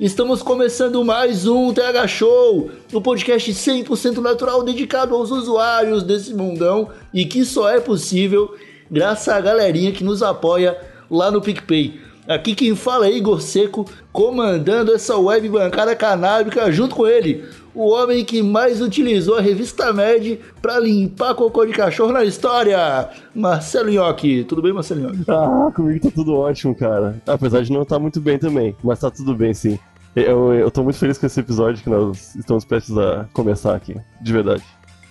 Estamos começando mais um TH Show, o um podcast 100% natural dedicado aos usuários desse mundão e que só é possível graças à galerinha que nos apoia lá no PicPay. Aqui quem fala é Igor Seco, comandando essa web bancada canábica junto com ele, o homem que mais utilizou a revista Med para limpar cocô de cachorro na história, Marcelo Nhoque. Tudo bem, Marcelo Nhoque? Ah, comigo tá tudo ótimo, cara. Apesar de não estar tá muito bem também, mas tá tudo bem sim. Eu, eu tô muito feliz com esse episódio que nós estamos prestes a começar aqui, de verdade.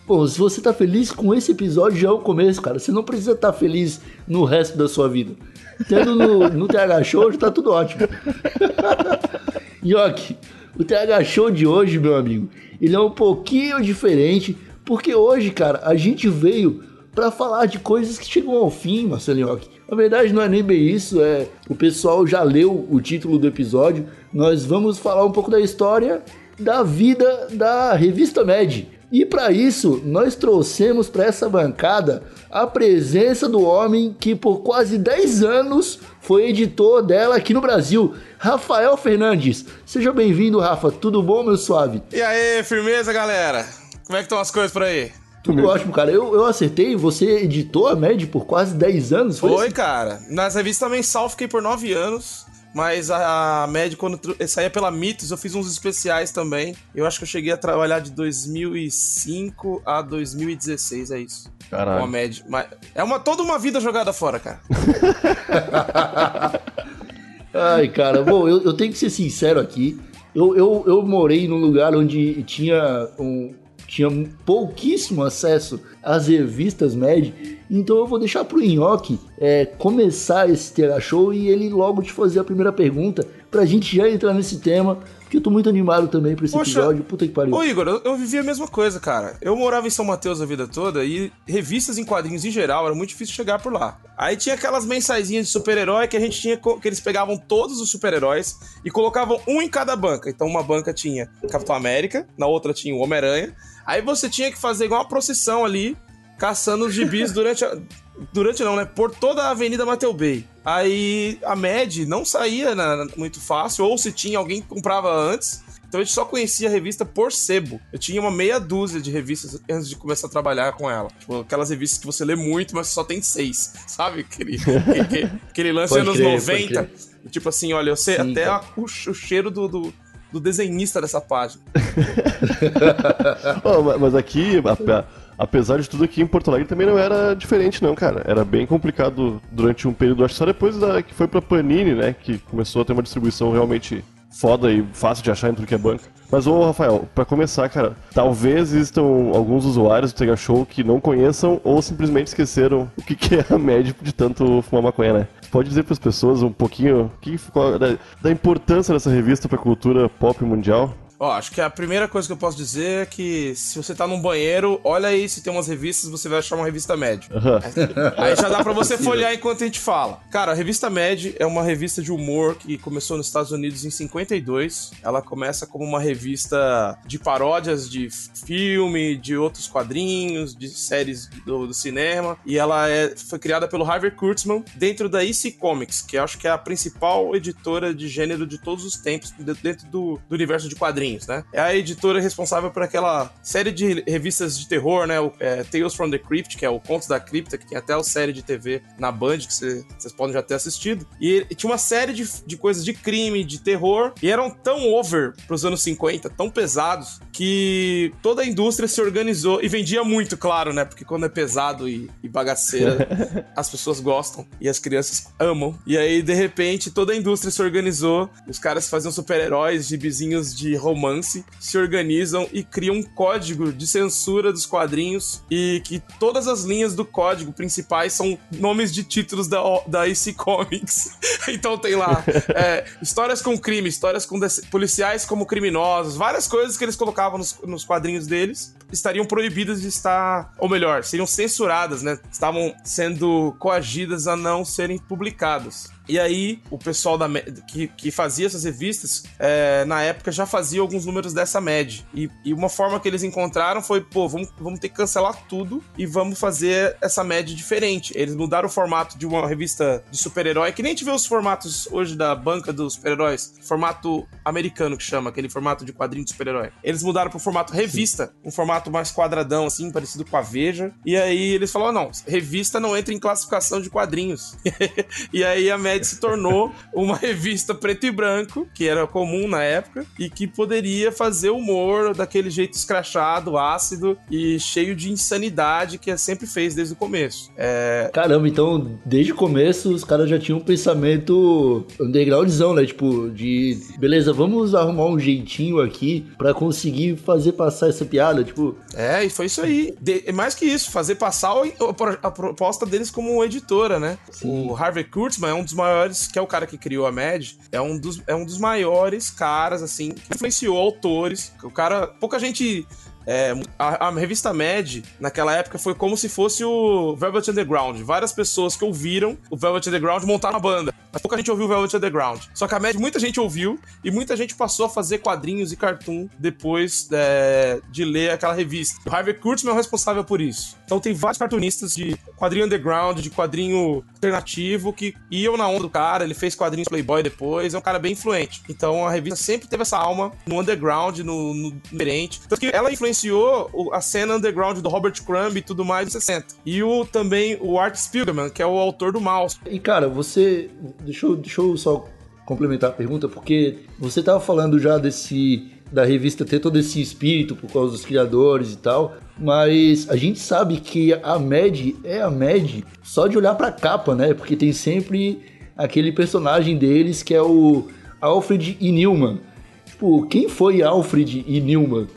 Bom, se você tá feliz com esse episódio, já é o começo, cara. Você não precisa estar tá feliz no resto da sua vida. Tendo no, no TH Show, já tá tudo ótimo. Nhoque, o TH Show de hoje, meu amigo, ele é um pouquinho diferente, porque hoje, cara, a gente veio para falar de coisas que chegam ao fim, Marcelo Nhoque. Na verdade, não é nem bem isso, é o pessoal já leu o título do episódio. Nós vamos falar um pouco da história da vida da revista Med. E para isso, nós trouxemos para essa bancada a presença do homem que por quase 10 anos foi editor dela aqui no Brasil, Rafael Fernandes. Seja bem-vindo, Rafa. Tudo bom, meu suave? E aí, firmeza, galera? Como é que estão as coisas por aí? Tudo ótimo, cara. Eu, eu acertei, você editou a MED por quase 10 anos, foi? Foi, assim? cara. Nas revistas mensal fiquei por 9 anos. Mas a, a média, quando saía pela Mitos, eu fiz uns especiais também. Eu acho que eu cheguei a trabalhar de 2005 a 2016, é isso. Caralho. Uma média. Mas é uma, toda uma vida jogada fora, cara. Ai, cara, bom, eu, eu, tenho que ser sincero aqui. Eu, eu, eu morei num lugar onde tinha um, tinha pouquíssimo acesso às revistas Med, então eu vou deixar pro Inhoque é, começar esse Terra Show e ele logo te fazer a primeira pergunta pra gente já entrar nesse tema, porque eu tô muito animado também pra esse Poxa, episódio, puta que pariu. Ô Igor, eu, eu vivi a mesma coisa, cara. Eu morava em São Mateus a vida toda e revistas em quadrinhos em geral era muito difícil chegar por lá. Aí tinha aquelas mensaisinhas de super-herói que a gente tinha, que eles pegavam todos os super-heróis e colocavam um em cada banca. Então uma banca tinha Capitão América, na outra tinha o Homem-Aranha, Aí você tinha que fazer igual uma procissão ali, caçando os gibis durante a, Durante não, né? Por toda a Avenida Mateu Bay. Aí a MED não saía na, muito fácil, ou se tinha, alguém comprava antes. Então a gente só conhecia a revista por sebo. Eu tinha uma meia dúzia de revistas antes de começar a trabalhar com ela. Tipo, aquelas revistas que você lê muito, mas só tem seis. Sabe? Aquele, aquele, aquele lance pode anos crer, 90. Tipo assim, olha, eu sei Sim, até a, o, o, cheiro do, do do desenhista dessa página. oh, mas aqui, apesar de tudo aqui em Porto Alegre também não era diferente não, cara. Era bem complicado durante um período, acho que só depois da, que foi pra Panini, né, que começou a ter uma distribuição realmente foda e fácil de achar em tudo que é banca. Mas, ô Rafael, para começar, cara, talvez existam alguns usuários do Tega Show que não conheçam ou simplesmente esqueceram o que, que é a média de tanto fumar maconha, né? Pode dizer para as pessoas um pouquinho que, da, da importância dessa revista para a cultura pop mundial? Ó, acho que a primeira coisa que eu posso dizer é que se você tá num banheiro, olha aí se tem umas revistas, você vai achar uma revista média. Uhum. Aí já dá pra você folhear enquanto a gente fala. Cara, a revista Med é uma revista de humor que começou nos Estados Unidos em 52. Ela começa como uma revista de paródias de filme, de outros quadrinhos, de séries do, do cinema. E ela é, foi criada pelo Harvey Kurtzman dentro da EC Comics, que acho que é a principal editora de gênero de todos os tempos dentro do, do universo de quadrinhos quadrinhos, né? É a editora responsável por aquela série de revistas de terror, né? O, é, Tales from the Crypt, que é o Contos da Cripta, que tem até a série de TV na Band, que vocês podem já ter assistido. E, e tinha uma série de, de coisas de crime, de terror, e eram tão over pros anos 50, tão pesados, que toda a indústria se organizou e vendia muito, claro, né? Porque quando é pesado e, e bagaceira, as pessoas gostam e as crianças amam. E aí, de repente, toda a indústria se organizou, os caras faziam super-heróis, gibizinhos de romance romance se organizam e criam um código de censura dos quadrinhos e que todas as linhas do código principais são nomes de títulos da, da AC Comics. então tem lá é, histórias com crime, histórias com policiais como criminosos, várias coisas que eles colocavam nos, nos quadrinhos deles estariam proibidas de estar, ou melhor, seriam censuradas, né? Estavam sendo coagidas a não serem publicadas. E aí, o pessoal da, que, que fazia essas revistas, é, na época, já fazia alguns números dessa MED. E, e, uma forma que eles encontraram foi, pô, vamos, vamos ter que cancelar tudo e vamos fazer essa MED diferente. Eles mudaram o formato de uma revista de super-herói, que nem a gente vê os formatos hoje da banca dos super-heróis, formato americano que chama, aquele formato de quadrinho de super-herói. Eles mudaram pro formato revista, um formato mais quadradão, assim, parecido com a Veja. E aí eles falaram, não, revista não entra em classificação de quadrinhos. e aí a MED se tornou uma revista preto e branco, que era comum na época, e que poderia fazer humor daquele jeito escrachado, ácido e cheio de insanidade que sempre fez desde o começo. É... Caramba, então desde o começo os caras já tinham um pensamento undergroundzão, né? Tipo, de beleza, vamos arrumar um jeitinho aqui para conseguir fazer passar essa piada, tipo. É, e foi isso aí. De, mais que isso, fazer passar a proposta deles como editora, né? Sim. O Harvey Kurtzman é um dos maiores maiores, que é o cara que criou a Mad, é um dos, é um dos maiores caras, assim, que influenciou autores. O cara, pouca gente é, a, a, revista Mad, naquela época, foi como se fosse o Velvet Underground. Várias pessoas que ouviram o Velvet Underground montaram uma banda. Mas pouca gente ouviu Velvet Underground. Só que a Mad muita gente ouviu e muita gente passou a fazer quadrinhos e cartoon depois é, de ler aquela revista. O Harvey Kurtzman é o responsável por isso. Então tem vários cartunistas de quadrinho underground, de quadrinho alternativo que iam na onda do cara. Ele fez quadrinhos Playboy depois. É um cara bem influente. Então a revista sempre teve essa alma no underground, no, no diferente. Tanto que ela influenciou a cena underground do Robert Crumb e tudo mais nos 60. E o, também o Art Spiegelman, que é o autor do Mouse. E cara, você. Deixa eu, deixa eu só complementar a pergunta, porque você tava falando já desse. da revista ter todo esse espírito por causa dos criadores e tal. Mas a gente sabe que a Mad é a Mad só de olhar pra capa, né? Porque tem sempre aquele personagem deles que é o Alfred e Newman. Tipo, quem foi Alfred e Newman?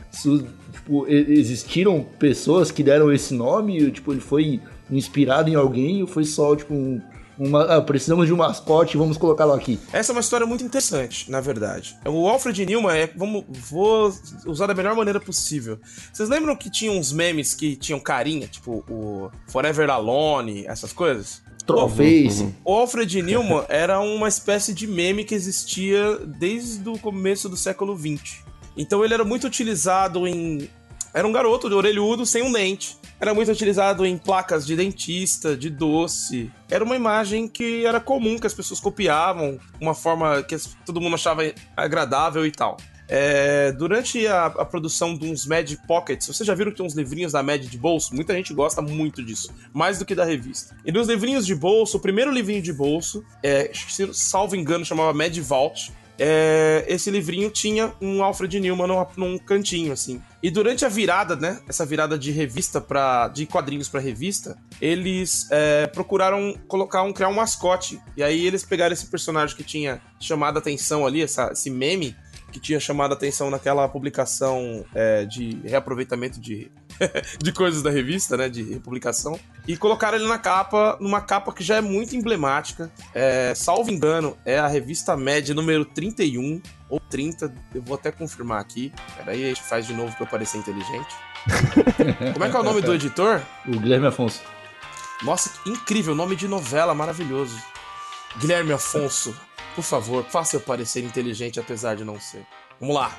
tipo, existiram pessoas que deram esse nome? Tipo, ele foi inspirado em alguém ou foi só, tipo, um, uma, ah, precisamos de um mascote, vamos colocá-lo aqui. Essa é uma história muito interessante, na verdade. O Alfred Newman é, vamos, vou usar da melhor maneira possível. Vocês lembram que tinha uns memes que tinham carinha, tipo o Forever Alone, essas coisas? Trollface. Uhum. O Alfred Newman era uma espécie de meme que existia desde o começo do século XX. Então ele era muito utilizado em era um garoto de orelhudo sem um dente. Era muito utilizado em placas de dentista, de doce. Era uma imagem que era comum, que as pessoas copiavam, uma forma que todo mundo achava agradável e tal. É, durante a, a, produção de uns Mad Pockets, vocês já viram que tem uns livrinhos da Mad de bolso? Muita gente gosta muito disso, mais do que da revista. E nos livrinhos de bolso, o primeiro livrinho de bolso, é, salvo engano, chamava Mad Vault é, esse livrinho tinha um Alfred Newman num, num, cantinho, assim. E durante a virada, né? Essa virada de revista para de quadrinhos para revista, eles é, procuraram colocar um criar um mascote. E aí eles pegaram esse personagem que tinha chamado a atenção ali, essa, esse meme que tinha chamado a atenção naquela publicação é, de reaproveitamento de de coisas da revista, né? De republicação. E colocaram ele na capa, numa capa que já é muito emblemática. É, salvo engano, é a revista Média número 31 ou 30. Eu vou até confirmar aqui. Peraí, a gente faz de novo pra eu parecer inteligente. Como é que é o nome do editor? O Guilherme Afonso. Nossa, que incrível, nome de novela maravilhoso. Guilherme Afonso, por favor, faça eu parecer inteligente apesar de não ser. Vamos lá.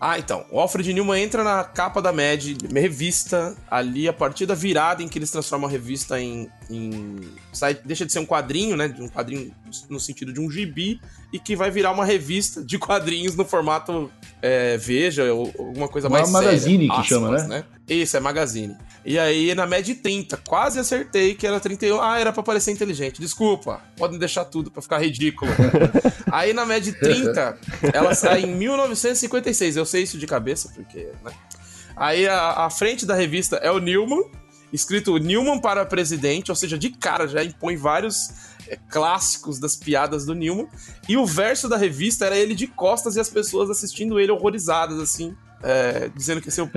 Ah, então. O Alfred Newman entra na capa da Mad, revista, ali a partir da virada em que eles transformam a revista em. em sai, deixa de ser um quadrinho, né? Um quadrinho no sentido de um gibi, e que vai virar uma revista de quadrinhos no formato é, Veja, ou alguma coisa uma mais. Magazine séria, que aspas, chama, né? né? Isso, é magazine. E aí, na média 30, quase acertei que era 31. Ah, era pra parecer inteligente. Desculpa, podem deixar tudo pra ficar ridículo. aí, na média 30, ela sai em 1956. Eu sei isso de cabeça, porque, né? Aí, a, a frente da revista é o Newman, escrito Newman para presidente, ou seja, de cara já impõe vários clássicos das piadas do Newman. E o verso da revista era ele de costas e as pessoas assistindo ele horrorizadas, assim. É, dizendo que esse é, o...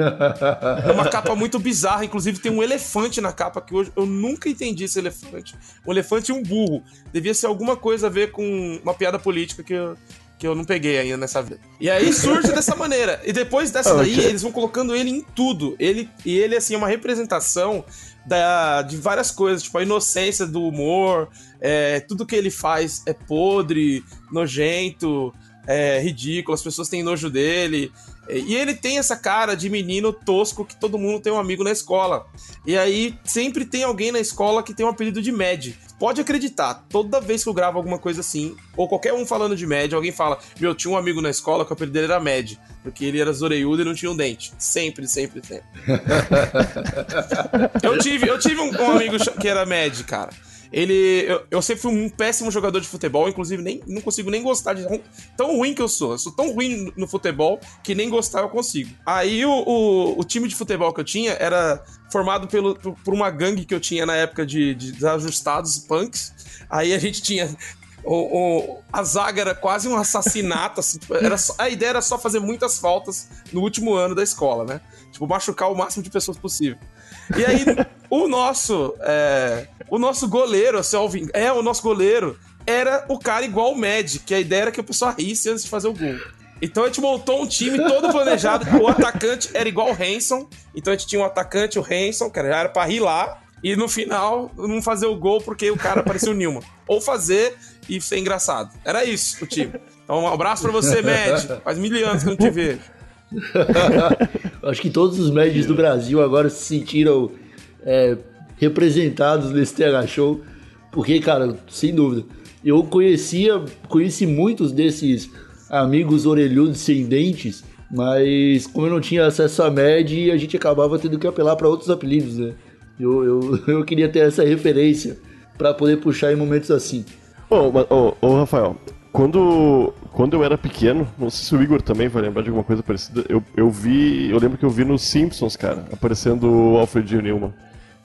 é uma capa muito bizarra. Inclusive, tem um elefante na capa que hoje eu nunca entendi esse elefante. Um elefante e um burro. Devia ser alguma coisa a ver com uma piada política que eu, que eu não peguei ainda nessa vida. E aí surge dessa maneira. E depois dessa daí, eles vão colocando ele em tudo. Ele, e ele, assim, é uma representação da, de várias coisas, tipo a inocência do humor, é, tudo que ele faz é podre, nojento, é ridículo, as pessoas têm nojo dele. E ele tem essa cara de menino tosco que todo mundo tem um amigo na escola. E aí sempre tem alguém na escola que tem um apelido de Mad. Pode acreditar, toda vez que eu gravo alguma coisa assim, ou qualquer um falando de Mad, alguém fala: Meu, tinha um amigo na escola que o apelido dele era Mad, porque ele era zoreiudo e não tinha um dente. Sempre, sempre, sempre. eu tive, eu tive um, um amigo que era Mad, cara. Ele. Eu, eu, sempre fui um péssimo jogador de futebol, inclusive nem, não consigo nem gostar de. Tão ruim que eu sou. Eu sou tão ruim no futebol que nem gostar eu consigo. Aí o, o, o time de futebol que eu tinha era formado pelo, por, uma gangue que eu tinha na época de, de desajustados punks. Aí a gente tinha o, o, a zaga era quase um assassinato. Assim, tipo, era só, a ideia era só fazer muitas faltas no último ano da escola, né? Tipo, machucar o máximo de pessoas possível. E aí, o nosso. É, o nosso goleiro, é, o nosso goleiro era o cara igual o Mad, que a ideia era que o pessoal risse antes de fazer o gol. Então a gente montou um time todo planejado. o atacante era igual o Hanson. Então a gente tinha um atacante, o Hanson, que era pra rir lá. E no final, não fazer o gol porque o cara parecia o Nilma. Ou fazer e ser engraçado. Era isso o time. Então um abraço pra você, Mad. Faz mil anos que eu não te vejo. Acho que todos os médios do Brasil agora se sentiram é, representados nesse TH Show, porque, cara, sem dúvida, eu conhecia, conheci muitos desses amigos orelhudos sem dentes, mas como eu não tinha acesso à MED, a gente acabava tendo que apelar para outros apelidos, né? Eu, eu, eu queria ter essa referência para poder puxar em momentos assim. Ô, oh, oh, oh, Rafael, quando, quando eu era pequeno, não sei se o Igor também vai lembrar de alguma coisa parecida, eu, eu vi. Eu lembro que eu vi nos Simpsons, cara, aparecendo o Alfred Newman.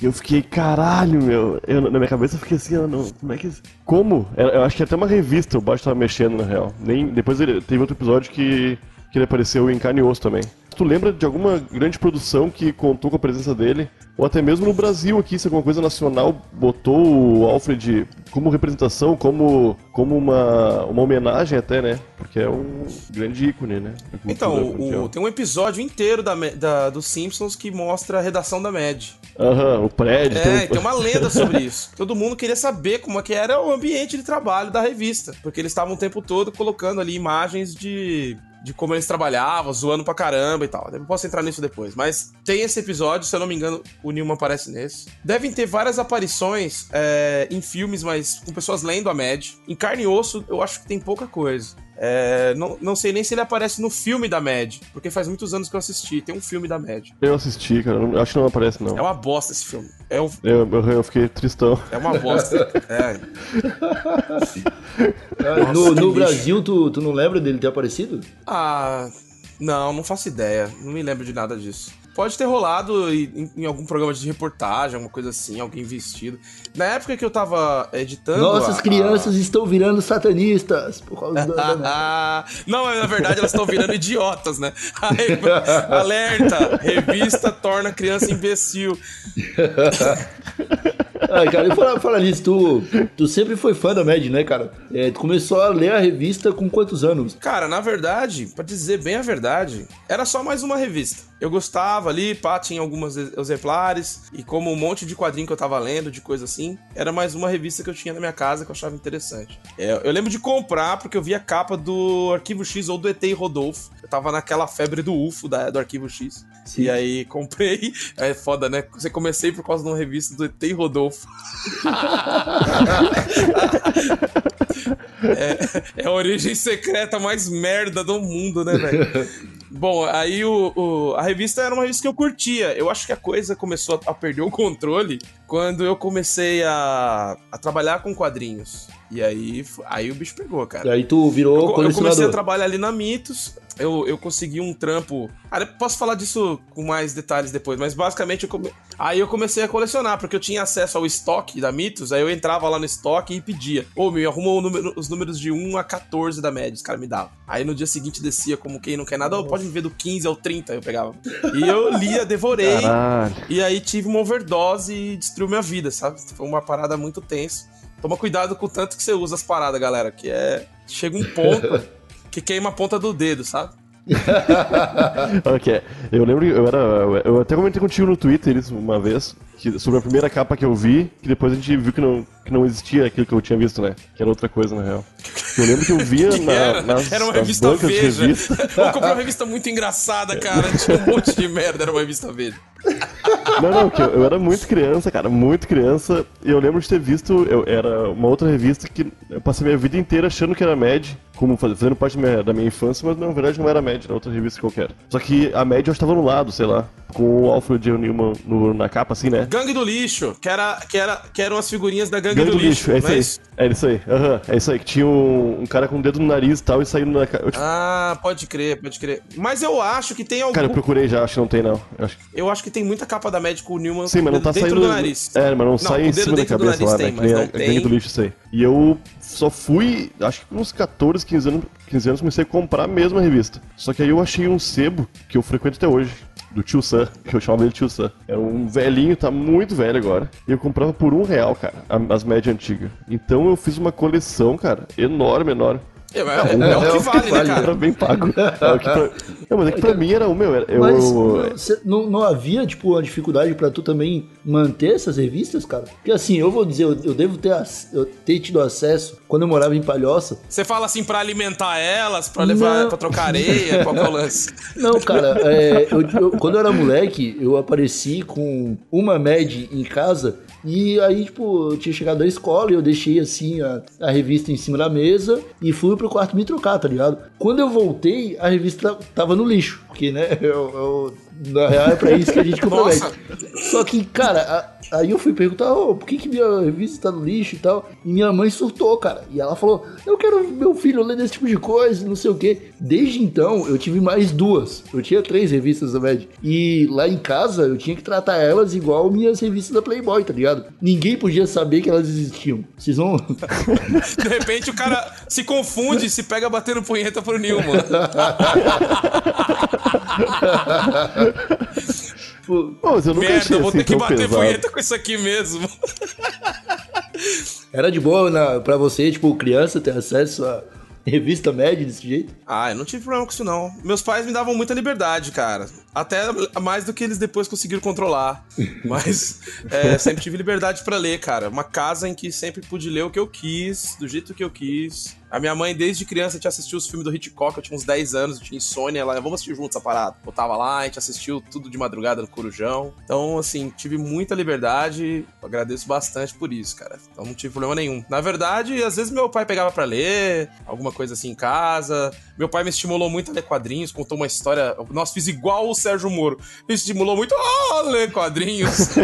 Eu fiquei, caralho, meu. Eu, na minha cabeça eu fiquei assim, eu não, como é que. Como? Eu, eu acho que até uma revista o Baixo tava mexendo, na real. Nem, depois ele, teve outro episódio que, que ele apareceu em carne e osso também tu lembra de alguma grande produção que contou com a presença dele? Ou até mesmo no Brasil aqui, se alguma coisa nacional botou o Alfred como representação, como, como uma, uma homenagem até, né? Porque é um grande ícone, né? Então, o, tem um episódio inteiro da, da, dos Simpsons que mostra a redação da Mad. Aham, o prédio. É, tem... tem uma lenda sobre isso. Todo mundo queria saber como é que era o ambiente de trabalho da revista. Porque eles estavam o tempo todo colocando ali imagens de de como eles trabalhavam, zoando pra caramba e tal. Eu posso entrar nisso depois. Mas tem esse episódio, se eu não me engano, o Newman aparece nesse. Devem ter várias aparições é, em filmes, mas com pessoas lendo a Mad. Em carne e osso, eu acho que tem pouca coisa. É, não, não sei nem se ele aparece no filme da Mad, porque faz muitos anos que eu assisti. Tem um filme da Mad. Eu assisti, cara. Não, acho que não aparece, não. É uma bosta esse filme. É um... eu, eu, eu fiquei tristão. É uma bosta. é. Nossa, no, no Brasil, tu, tu não lembra dele ter aparecido? Ah. Não, não faço ideia. Não me lembro de nada disso. Pode ter rolado em, em, algum programa de reportagem, alguma coisa assim, alguém vestido. Na época que eu tava editando. Nossas a, crianças a... estão virando satanistas por causa da. não, na verdade elas estão virando idiotas, né? Aí, alerta! Revista torna criança imbecil. Ai, cara, e falar, falar nisso, tu, tu sempre foi fã da Mad, né, cara? É, tu começou a ler a revista com quantos anos? Cara, na verdade, pra dizer bem a verdade, era só mais uma revista. Eu gostava ali, pá, tinha alguns exemplares, e como um monte de quadrinho que eu tava lendo, de coisa assim, era mais uma revista que eu tinha na minha casa que eu achava interessante. É, eu lembro de comprar porque eu vi a capa do Arquivo X ou do ET Rodolfo. Eu tava naquela febre do UFO da, do Arquivo X. Sim. E aí comprei. É foda, né? Você comecei por causa de uma revista do ET e Rodolfo. é, é a origem secreta mais merda do mundo, né, velho? Bom, aí o, o, a revista era uma revista que eu curtia. Eu acho que a coisa começou a, a perder o controle quando eu comecei a, a trabalhar com quadrinhos. E aí, aí o bicho pegou, cara. E aí tu virou eu, eu comecei a trabalhar ali na Mitos. Eu, eu consegui um trampo. Ah, eu posso falar disso com mais detalhes depois, mas basicamente eu come... aí eu comecei a colecionar, porque eu tinha acesso ao estoque da Mitos, aí eu entrava lá no estoque e pedia. Ô, me arruma número, os números de 1 a 14 da média, os caras me davam. Aí no dia seguinte descia como quem não quer nada, oh, pode me ver do 15 ao 30, eu pegava. E eu lia, devorei. Caralho. E aí tive uma overdose e destruiu minha vida, sabe? Foi uma parada muito tensa. Toma cuidado com o tanto que você usa as paradas, galera, que é. Chega um ponto que queima a ponta do dedo, sabe? ok. Eu lembro que eu era. Eu até comentei contigo no Twitter isso uma vez, que, sobre a primeira capa que eu vi, que depois a gente viu que não, que não existia aquilo que eu tinha visto, né? Que era outra coisa, na real. Eu lembro que eu via na, era? nas, era uma revista Veja. Revista. Eu comprei uma revista muito engraçada, cara. Tinha um monte de merda, era uma revista Veja. Não, não, que eu, eu, era muito criança, cara, muito criança. E eu lembro de ter visto, eu, era uma outra revista que eu passei minha vida inteira achando que era Mad, como fazendo parte da minha, da minha infância, mas na verdade não era Mad, era outra revista qualquer. Só que a Mad eu estava no lado, sei lá, com o Alfred. Newman no, na capa, assim, né? Gangue do Lixo, que, era, que, era, que eram as figurinhas da Gangue, Gangue do, do, Lixo. É isso aí. É isso aí, uhum, é isso aí, que tinha um, um, cara com o dedo no nariz e tal e saindo na. Tipo... Ah, pode crer, pode crer. Mas eu acho que tem algum. Cara, eu procurei já, acho que não tem, não. Eu acho, eu acho que tem muita capa da Mad com o Newman Sim, mas não tá dentro saindo... do nariz. É, mas não, não sai em cima da cabeça lá, tem, né? Que nem a Gangue do Lixo, isso aí. E eu só fui, acho que uns 14, 15 anos, 15 anos comecei a comprar a mesma revista. Só que aí eu achei um sebo que eu frequento até hoje, do tio Sam, que eu chamava ele tio Sam. Era um velhinho, tá muito velho agora. E eu comprava por um real, cara, as médias antigas. Então eu fiz uma coleção, cara, enorme, enorme. É, é, é, é, o que vale, né, cara? Era bem pago. É pra... Não, mas é que pra mim era o meu. Eu... Mas não, não havia, tipo, uma dificuldade pra tu também manter essas revistas, cara? Porque assim, eu vou dizer, eu, eu devo ter, eu ter tido acesso quando eu morava em Palhoça. Você fala assim pra alimentar elas, pra levar, não. pra trocar areia, qual que é o lance? Não, cara, é, eu, eu, quando eu era moleque, eu apareci com uma MED em casa e aí, tipo, eu tinha chegado da escola e eu deixei assim a, a revista em cima da mesa e fui pro quarto me trocar, tá ligado? Quando eu voltei, a revista tava no lixo, porque, né, eu, eu na real é pra isso que a gente compromete. Só que, cara, a, aí eu fui perguntar, oh, por que, que minha revista tá no lixo e tal? E minha mãe surtou, cara. E ela falou, eu quero meu filho ler desse tipo de coisa, não sei o quê. Desde então, eu tive mais duas. Eu tinha três revistas da Med. E lá em casa, eu tinha que tratar elas igual minhas revistas da Playboy, tá ligado? Ninguém podia saber que elas existiam. Vocês vão... De repente o cara se confunde e se pega batendo punheta pro Nilman. Pô, eu nunca Merda, vou assim ter que bater pesado. punheta com isso aqui mesmo. Era de boa na, pra você, tipo, criança, ter acesso a revista média desse jeito? Ah, eu não tive problema com isso, não. Meus pais me davam muita liberdade, cara. Até mais do que eles depois conseguiram controlar. Mas é, sempre tive liberdade para ler, cara. Uma casa em que sempre pude ler o que eu quis, do jeito que eu quis. A minha mãe, desde criança, tinha assistido os filmes do Hitchcock. Eu tinha uns 10 anos, eu tinha insônia. Ela, vamos assistir juntos essa parada. Eu tava lá, a gente assistiu tudo de madrugada no Corujão. Então, assim, tive muita liberdade. Agradeço bastante por isso, cara. Então, não tive problema nenhum. Na verdade, às vezes meu pai pegava para ler, alguma coisa assim em casa. Meu pai me estimulou muito a ler quadrinhos, contou uma história. Nossa, fiz igual o Sérgio Moro. Me estimulou muito a ler quadrinhos.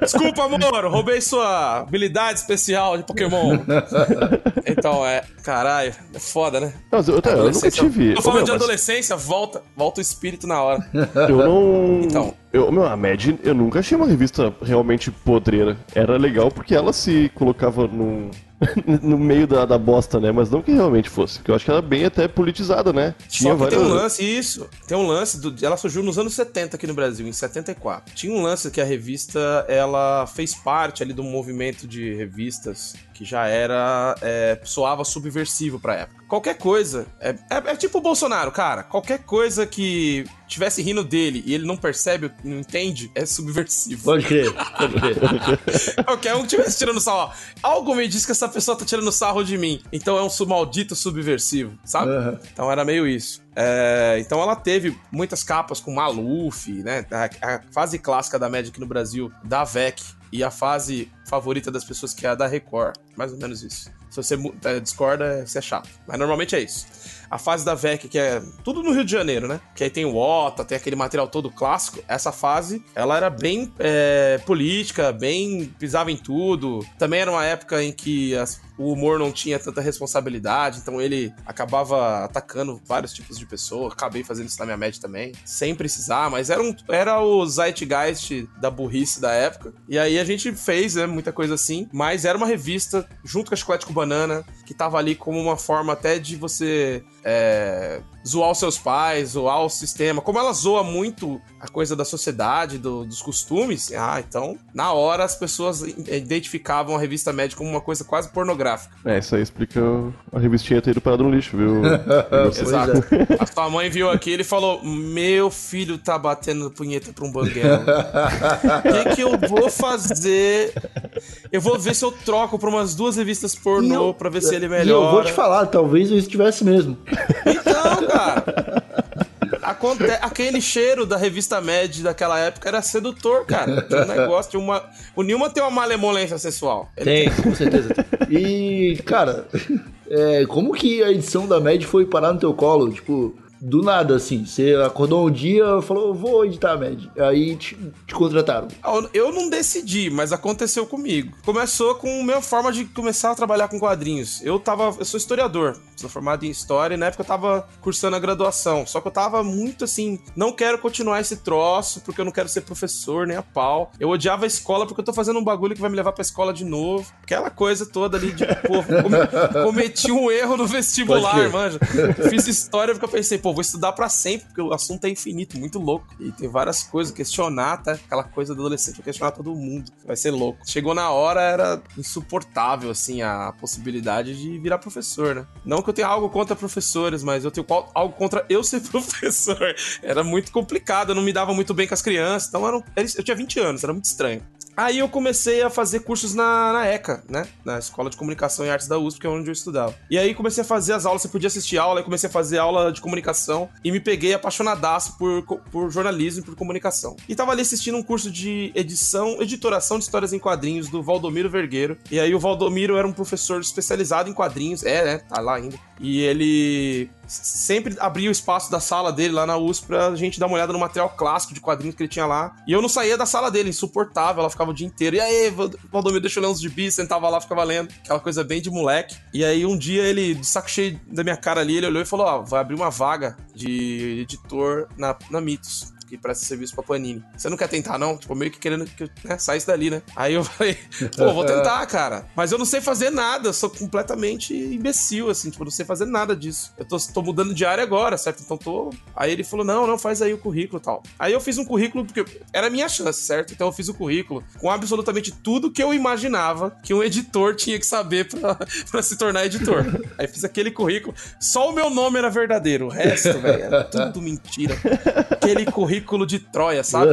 Desculpa, Moro, roubei sua habilidade especial de Pokémon. Então, é. Caralho, é foda, né? Mas eu, eu nunca tive. Tô falando meu, de adolescência, mas... volta, volta o espírito na hora. Eu não. Então. Eu, meu, a Mad, eu nunca achei uma revista realmente podreira. Era legal porque ela se colocava num, no meio da, da bosta, né? Mas não que realmente fosse. Porque eu acho que ela é bem até politizada, né? Tinha Só que várias... tem um lance, isso. Tem um lance, do, ela surgiu nos anos 70 aqui no Brasil, em 74. Tinha um lance que a revista, ela fez parte ali do movimento de revistas que já era, é, soava subversivo pra época. Qualquer coisa, é, é, é tipo o Bolsonaro, cara. Qualquer coisa que tivesse rindo dele e ele não percebe, não entende, é subversivo. Pode crer, pode crer. Qualquer um que estivesse tirando sarro, algo me diz que essa pessoa tá tirando sarro de mim. Então é um maldito subversivo, sabe? Uhum. Então era meio isso. É, então ela teve muitas capas com Maluf, né? A, a, fase clássica da Magic no Brasil, da VEC, e a fase favorita das pessoas que é a da Record. Mais ou menos isso. Se você é, discorda, você é chato. Mas normalmente é isso. A fase da VEC, que é tudo no Rio de Janeiro, né? Que aí tem o OTA, tem aquele material todo clássico. Essa fase, ela era bem é, política, bem pisava em tudo. Também era uma época em que as, o humor não tinha tanta responsabilidade, então ele acabava atacando vários tipos de pessoas. Acabei fazendo isso na minha média também, sem precisar, mas era, um, era o zeitgeist da burrice da época. E aí a gente fez, né, muita coisa assim, mas era uma revista junto com a Chiclete com Banana, que tava ali como uma forma até de você é, zoar os seus pais, zoar o sistema. Como ela zoa muito a coisa da sociedade, do, dos costumes, ah, então, na hora as pessoas identificavam a revista médica como uma coisa quase pornográfica. É, isso aí explica a revistinha ter ido parado no lixo, viu? Exato. A sua mãe viu aqui ele falou: Meu filho tá batendo punheta pra um banguelo. O que, que eu vou fazer? Eu vou ver se eu troco pra umas duas revistas pornô eu, pra ver se ele melhora. E eu vou te falar, talvez eu estivesse mesmo. Então, cara. Aconte... Aquele cheiro da revista Mad daquela época era sedutor, cara. Tinha um negócio, tinha uma. O Nilma tem uma malemolência sexual. Ele tem, tem, com certeza. E, cara, é, como que a edição da Mad foi parar no teu colo? Tipo, do nada, assim. Você acordou um dia e falou, vou editar a Med. Aí te, te, contrataram. Ah, eu não decidi, mas aconteceu comigo. Começou com a minha forma de começar a trabalhar com quadrinhos. Eu tava. Eu sou historiador, sou formado em história, e na época eu tava cursando a graduação. Só que eu tava muito assim, não quero continuar esse troço, porque eu não quero ser professor, nem a pau. Eu odiava a escola porque eu tô fazendo um bagulho que vai me levar pra escola de novo. Aquela coisa toda ali de, pô, cometi um erro no vestibular, manja. Fiz história porque eu pensei, pô, vou estudar para sempre, porque o assunto é infinito, muito louco. E tem várias coisas, questionar, tá? Aquela coisa do adolescente, questionar todo mundo. Vai ser louco. Chegou na hora, era insuportável, assim, a possibilidade de virar professor, né? Não que eu tenha algo contra professores, mas eu tenho algo contra eu ser professor. Era muito complicado, eu não me dava muito bem com as crianças, então era, eu tinha 20 anos, era muito estranho. Aí eu comecei a fazer cursos na, na ECA, né? Na Escola de Comunicação e Artes da USP, que é onde eu estudava. E aí comecei a fazer as aulas, você podia assistir aula, aí comecei a fazer aula de comunicação e me peguei apaixonadaço por, por jornalismo e por comunicação. E tava ali assistindo um curso de edição, editoração de histórias em quadrinhos do Valdomiro Vergueiro. E aí o Valdomiro era um professor especializado em quadrinhos, é, né? Tá lá ainda. E ele sempre abria o espaço da sala dele lá na USP pra gente dar uma olhada no material clássico de quadrinhos que ele tinha lá. E eu não saía da sala dele, insuportável, ela ficava o dia inteiro. E aí, Valdomiro, deixa eu ler uns gibis, sentava lá, ficava lendo. Aquela coisa bem de moleque. E aí um dia ele, de saco cheio da minha cara ali, ele olhou e falou: Ó, oh, vai abrir uma vaga de editor na, na Mitos que presta serviço pra Panini. Você não quer tentar, não? Tipo, meio que querendo que eu né, saísse dali, né? Aí eu falei, pô, vou tentar, cara. Mas eu não sei fazer nada, eu sou completamente imbecil, assim, tipo, não sei fazer nada disso. Eu tô, tô mudando de área agora, certo? Então tô. Aí ele falou, não, não, faz aí o currículo e tal. Aí eu fiz um currículo, porque era a minha chance, certo? Então eu fiz o currículo com absolutamente tudo que eu imaginava que um editor tinha que saber pra, pra se tornar editor. Aí fiz aquele currículo, só o meu nome era verdadeiro, o resto, velho, era tudo mentira. Aquele currículo currículo de Troia, sabe?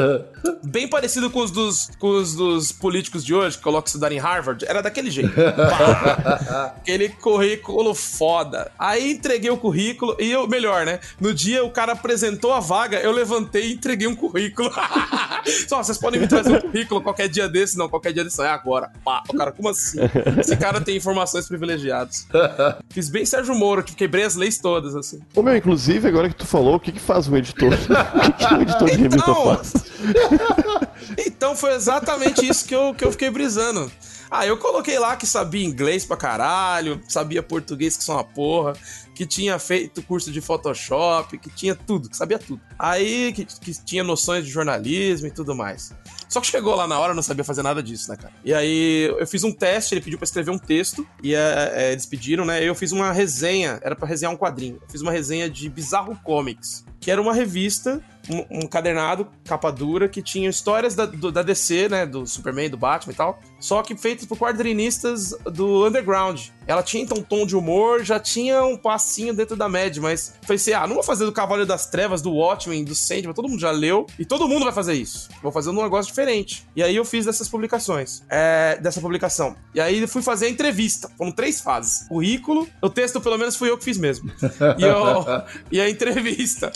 Bem parecido com os, dos, com os dos políticos de hoje, que colocam estudar em Harvard. Era daquele jeito. Aquele currículo foda. Aí entreguei o currículo e eu, melhor, né? No dia o cara apresentou a vaga, eu levantei e entreguei um currículo. Só, vocês podem me trazer um currículo qualquer dia desse? Não, qualquer dia desse. É agora. Pá. O cara, como assim? Esse cara tem informações privilegiadas. Fiz bem Sérgio Moro, que quebrei as leis todas, assim. Ô, meu, inclusive, agora que tu falou, o que que faz um editor? o que, que um editor de revista então, faz? então foi exatamente isso que eu, que eu fiquei brisando. Ah, eu coloquei lá que sabia inglês pra caralho, sabia português que são uma porra, que tinha feito curso de Photoshop, que tinha tudo, que sabia tudo. Aí que, que tinha noções de jornalismo e tudo mais. Só que chegou lá na hora, não sabia fazer nada disso, né, cara? E aí eu fiz um teste, ele pediu pra escrever um texto, e é, é, eles pediram, né? Eu fiz uma resenha, era para resenhar um quadrinho. Eu fiz uma resenha de Bizarro Comics, que era uma revista um, um cadernado, capa dura, que tinha histórias da, do, da DC, né? Do Superman, do Batman e tal. Só que feitas por quadrinistas do underground. Ela tinha então um tom de humor, já tinha um passinho dentro da média, mas pensei, ah, não vou fazer do Cavaleiro das Trevas, do Watchmen, do Sandman, todo mundo já leu, e todo mundo vai fazer isso. Vou fazer um negócio diferente. E aí eu fiz dessas publicações, é, dessa publicação. E aí fui fazer a entrevista. Foram três fases. Currículo, o texto pelo menos fui eu que fiz mesmo. E, eu, e a entrevista.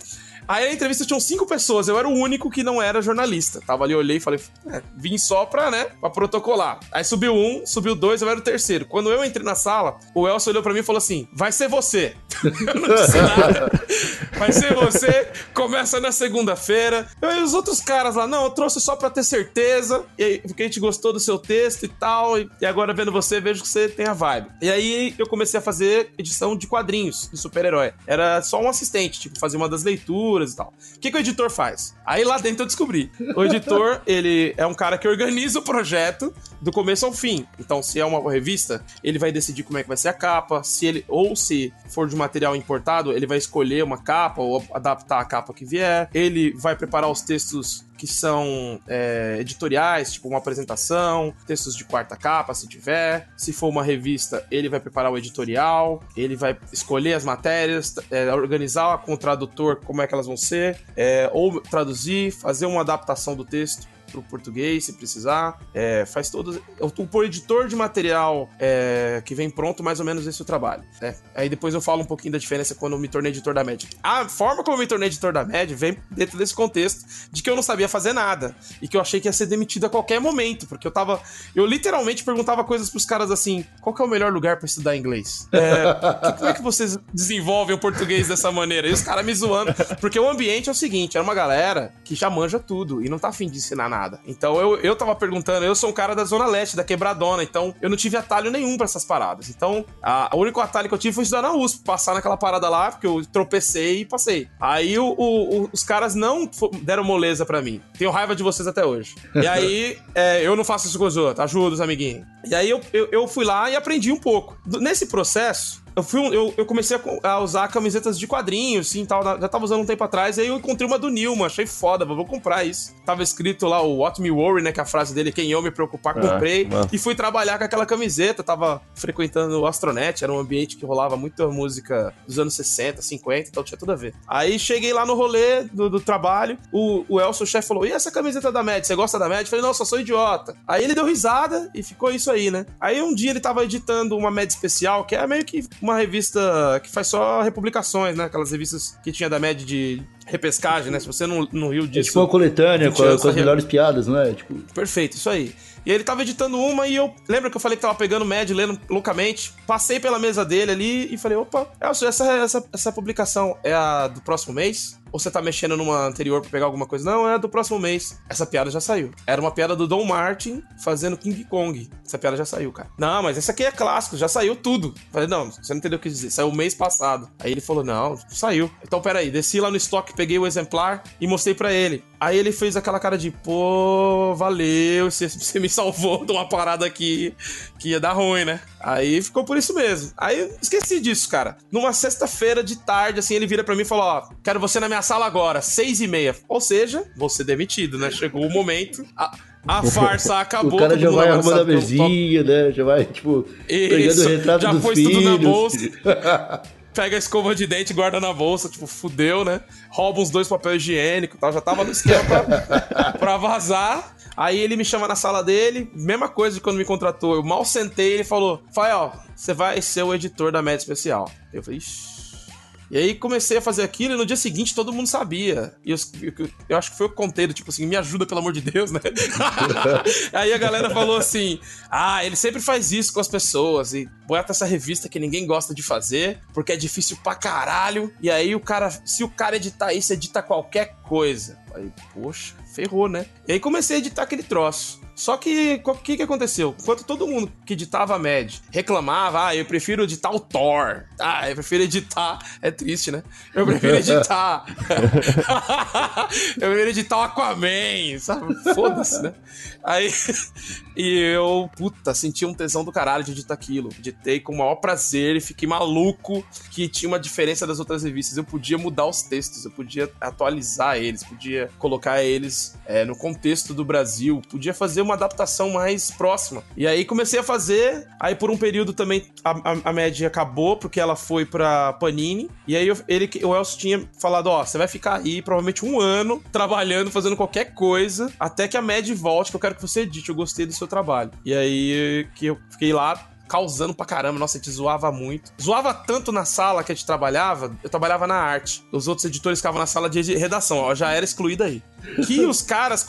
Aí a entrevista tinham cinco pessoas, eu era o único que não era jornalista. Tava ali, olhei e falei, é, vim só pra, né, pra protocolar. Aí subiu um, subiu dois, eu era o terceiro. Quando eu entrei na sala, o Elcio olhou pra mim e falou assim: vai ser você. eu não disse nada. Vai ser você, começa na segunda-feira. E os outros caras lá, não, eu trouxe só pra ter certeza. E aí, porque a gente gostou do seu texto e tal. E, e agora vendo você, vejo que você tem a vibe. E aí eu comecei a fazer edição de quadrinhos de super-herói. Era só um assistente, tipo, fazer uma das leituras e tal. O que, que o editor faz? Aí lá dentro eu descobri. O editor, ele é um cara que organiza o projeto do começo ao fim. Então, se é uma revista, ele vai decidir como é que vai ser a capa, se ele ou se for de material importado, ele vai escolher uma capa ou adaptar a capa que vier. Ele vai preparar os textos que são é, editoriais, tipo uma apresentação, textos de quarta capa, se tiver. Se for uma revista, ele vai preparar o editorial, ele vai escolher as matérias, é, organizar com o tradutor como é que elas vão ser, é, ou traduzir, fazer uma adaptação do texto pro português, se precisar. É, faz todos. O, o editor de material é, que vem pronto, mais ou menos esse é o trabalho. Né? Aí depois eu falo um pouquinho da diferença quando eu me tornei editor da MED. A forma como eu me tornei editor da MED vem dentro desse contexto de que eu não sabia fazer nada e que eu achei que ia ser demitido a qualquer momento, porque eu tava. Eu literalmente perguntava coisas pros caras assim: qual que é o melhor lugar para estudar inglês? É, como é que vocês desenvolvem o português dessa maneira? E os caras me zoando. Porque o ambiente é o seguinte: era uma galera que já manja tudo e não tá afim de ensinar nada nada. Então eu, eu tava perguntando, eu sou um cara da Zona Leste, da Quebradona, então eu não tive atalho nenhum para essas paradas. Então, a, o único atalho que eu tive foi estudar na USP, passar naquela parada lá, porque eu tropecei e passei. Aí o, o, os caras não deram moleza para mim. Tenho raiva de vocês até hoje. E aí, é, eu não faço isso com os outros, ajudo os amiguinhos. E aí eu, eu, eu fui lá e aprendi um pouco. Nesse processo, eu, fui, eu, eu comecei a, usar camisetas de quadrinhos, assim, tal, já tava usando um tempo atrás, aí eu encontrei uma do Nilma, achei foda, vou comprar isso. Tava escrito lá o What Me Worry, né, que é a frase dele, quem eu me preocupar, é, comprei, e fui trabalhar com aquela camiseta, tava frequentando o Astronet, era um ambiente que rolava muita música dos anos 60, 50, então tinha tudo a ver. Aí cheguei lá no rolê do, do trabalho, o, o Elson, o chefe, falou, e essa camiseta da Mad, você gosta da Mad? Eu falei, não, só sou idiota. Aí ele deu risada e ficou isso aí, né? Aí um dia ele tava editando uma Mad especial, que é meio que uma revista que faz só republicações, né? Aquelas revistas que tinha da média de repescagem, né? Se você não, não riu disso. É tipo uma coletânea com, com as melhores piadas, não é? Tipo... Perfeito, isso aí. E ele tava editando uma e eu. Lembra que eu falei que tava pegando Mad, lendo loucamente? Passei pela mesa dele ali e falei: opa, Elcio, essa, essa, essa publicação é a do próximo mês? Ou você tá mexendo numa anterior pra pegar alguma coisa? Não, é do próximo mês. Essa piada já saiu. Era uma piada do Don Martin fazendo King Kong. Essa piada já saiu, cara. Não, mas essa aqui é clássico, já saiu tudo. Falei, não, você não entendeu o que dizer. Saiu mês passado. Aí ele falou, não, saiu. Então, peraí, desci lá no estoque, peguei o exemplar e mostrei para ele. Aí ele fez aquela cara de, pô, valeu, você, você me salvou de uma parada aqui que ia dar ruim, né? Aí ficou por isso mesmo. Aí esqueci disso, cara. Numa sexta-feira de tarde, assim, ele vira para mim e falou: Ó, quero você na minha sala agora, seis e meia. Ou seja, ser demitido, né? Chegou o momento. A... A farsa acabou. O cara já vai arrumando a mesinha, né? Já vai, tipo, Isso, pegando o retrato já dos pôs filhos. tudo na bolsa. pega a escova de dente, guarda na bolsa, tipo, fudeu, né? Rouba uns dois papel higiênico e tal. Já tava no esquema pra, pra vazar. Aí ele me chama na sala dele, mesma coisa de quando me contratou. Eu mal sentei ele falou: Fael, você vai ser o editor da média especial. Eu falei, Ixi. E aí comecei a fazer aquilo e no dia seguinte todo mundo sabia. E eu, eu, eu acho que foi o conteúdo, tipo assim, me ajuda pelo amor de Deus, né? aí a galera falou assim: ah, ele sempre faz isso com as pessoas e bota essa revista que ninguém gosta de fazer, porque é difícil pra caralho. E aí o cara, se o cara editar isso, edita qualquer coisa. Aí, poxa, ferrou, né? E aí comecei a editar aquele troço. Só que o que, que aconteceu? Enquanto todo mundo que editava a Mad reclamava, ah, eu prefiro editar o Thor. Ah, eu prefiro editar. É triste, né? Eu prefiro editar. eu prefiro editar o Aquaman, sabe? Foda-se, né? Aí. E eu, puta, senti um tesão do caralho de editar aquilo. Editei com o maior prazer e fiquei maluco que tinha uma diferença das outras revistas. Eu podia mudar os textos, eu podia atualizar eles, podia colocar eles é, no contexto do Brasil, podia fazer uma adaptação mais próxima. E aí comecei a fazer, aí por um período também a, a, a média acabou, porque ela foi pra Panini. E aí eu, ele, o Elcio tinha falado: ó, você vai ficar aí provavelmente um ano trabalhando, fazendo qualquer coisa, até que a média volte, que eu quero que você edite. Eu gostei do seu trabalho. E aí que eu fiquei lá causando pra caramba. Nossa, a gente zoava muito. Zoava tanto na sala que a gente trabalhava, eu trabalhava na arte. Os outros editores ficavam na sala de redação, ó, já era excluído aí. Que os caras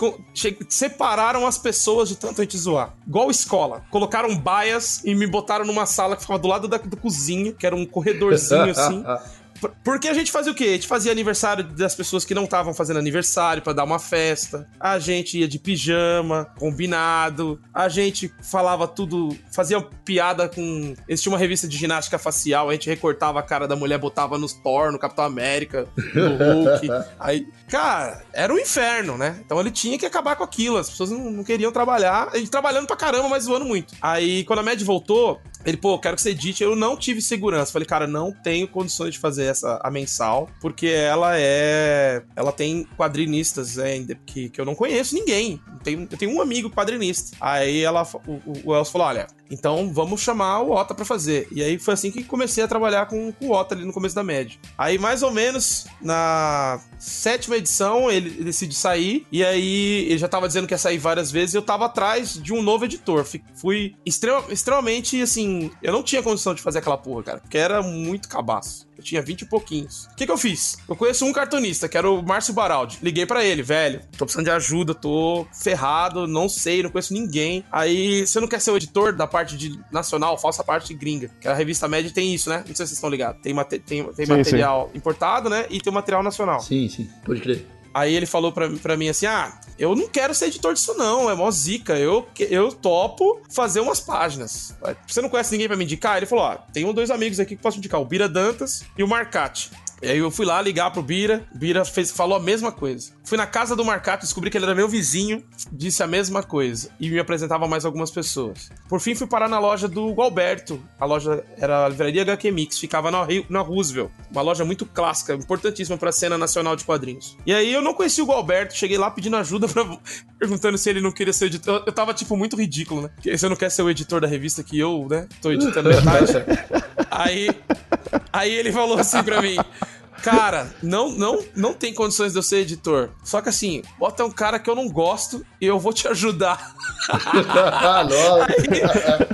separaram as pessoas de tanto a gente zoar. Igual escola. Colocaram baias e me botaram numa sala que ficava do lado da, da cozinha, que era um corredorzinho assim. Porque a gente fazia o quê? A gente fazia aniversário das pessoas que não estavam fazendo aniversário para dar uma festa. A gente ia de pijama, combinado. A gente falava tudo, fazia piada com. Existia uma revista de ginástica facial, a gente recortava a cara da mulher, botava nos Thor, no Capitão América, no Hulk. Aí, cara, era um inferno, né? Então ele tinha que acabar com aquilo. As pessoas não, não queriam trabalhar. Gente trabalhando pra caramba, mas zoando muito. Aí, quando a Mad voltou, ele, pô, quero que você edite. Eu não tive segurança. Falei, cara, não tenho condições de fazer essa a mensal, porque ela é. Ela tem quadrinistas né, que, que eu não conheço ninguém. Tenho, eu tenho um amigo quadrinista. Aí ela, o, o Elcio falou: olha, então vamos chamar o Ota para fazer. E aí foi assim que comecei a trabalhar com, com o Ota ali no começo da média. Aí, mais ou menos, na sétima edição, ele decide sair. E aí ele já tava dizendo que ia sair várias vezes. E eu tava atrás de um novo editor. Fui extrema, extremamente assim. Eu não tinha condição de fazer aquela porra, cara. Porque era muito cabaço. Eu tinha 20 e pouquinhos. O que, que eu fiz? Eu conheço um cartunista, que era o Márcio Baraldi. Liguei para ele, velho. Tô precisando de ajuda, tô ferrado, não sei, não conheço ninguém. Aí, você não quer ser o editor da parte de nacional, falsa parte de gringa? Que a revista média tem isso, né? Não sei se vocês estão ligados. Tem, mate tem, tem sim, material sim. importado, né? E tem o material nacional. Sim, sim, pode crer. Aí ele falou pra, pra mim assim: ah, eu não quero ser editor disso, não. É mó zica. Eu, eu topo fazer umas páginas. Você não conhece ninguém pra me indicar? Ele falou: ó, ah, tenho dois amigos aqui que posso indicar, o Bira Dantas e o Marcati. E aí eu fui lá ligar pro Bira, Bira fez, falou a mesma coisa. Fui na casa do Marcato, descobri que ele era meu vizinho, disse a mesma coisa. E me apresentava mais algumas pessoas. Por fim, fui parar na loja do Gualberto. A loja era a livraria HQ Mix, ficava na, na Roosevelt. Uma loja muito clássica, importantíssima pra cena nacional de quadrinhos. E aí eu não conheci o Gualberto, cheguei lá pedindo ajuda, pra, perguntando se ele não queria ser editor. Eu tava, tipo, muito ridículo, né? Porque você não quer ser o editor da revista que eu, né? Tô editando metade. aí, aí ele falou assim pra mim. Cara, não, não, não tem condições de eu ser editor. Só que assim, bota um cara que eu não gosto e eu vou te ajudar.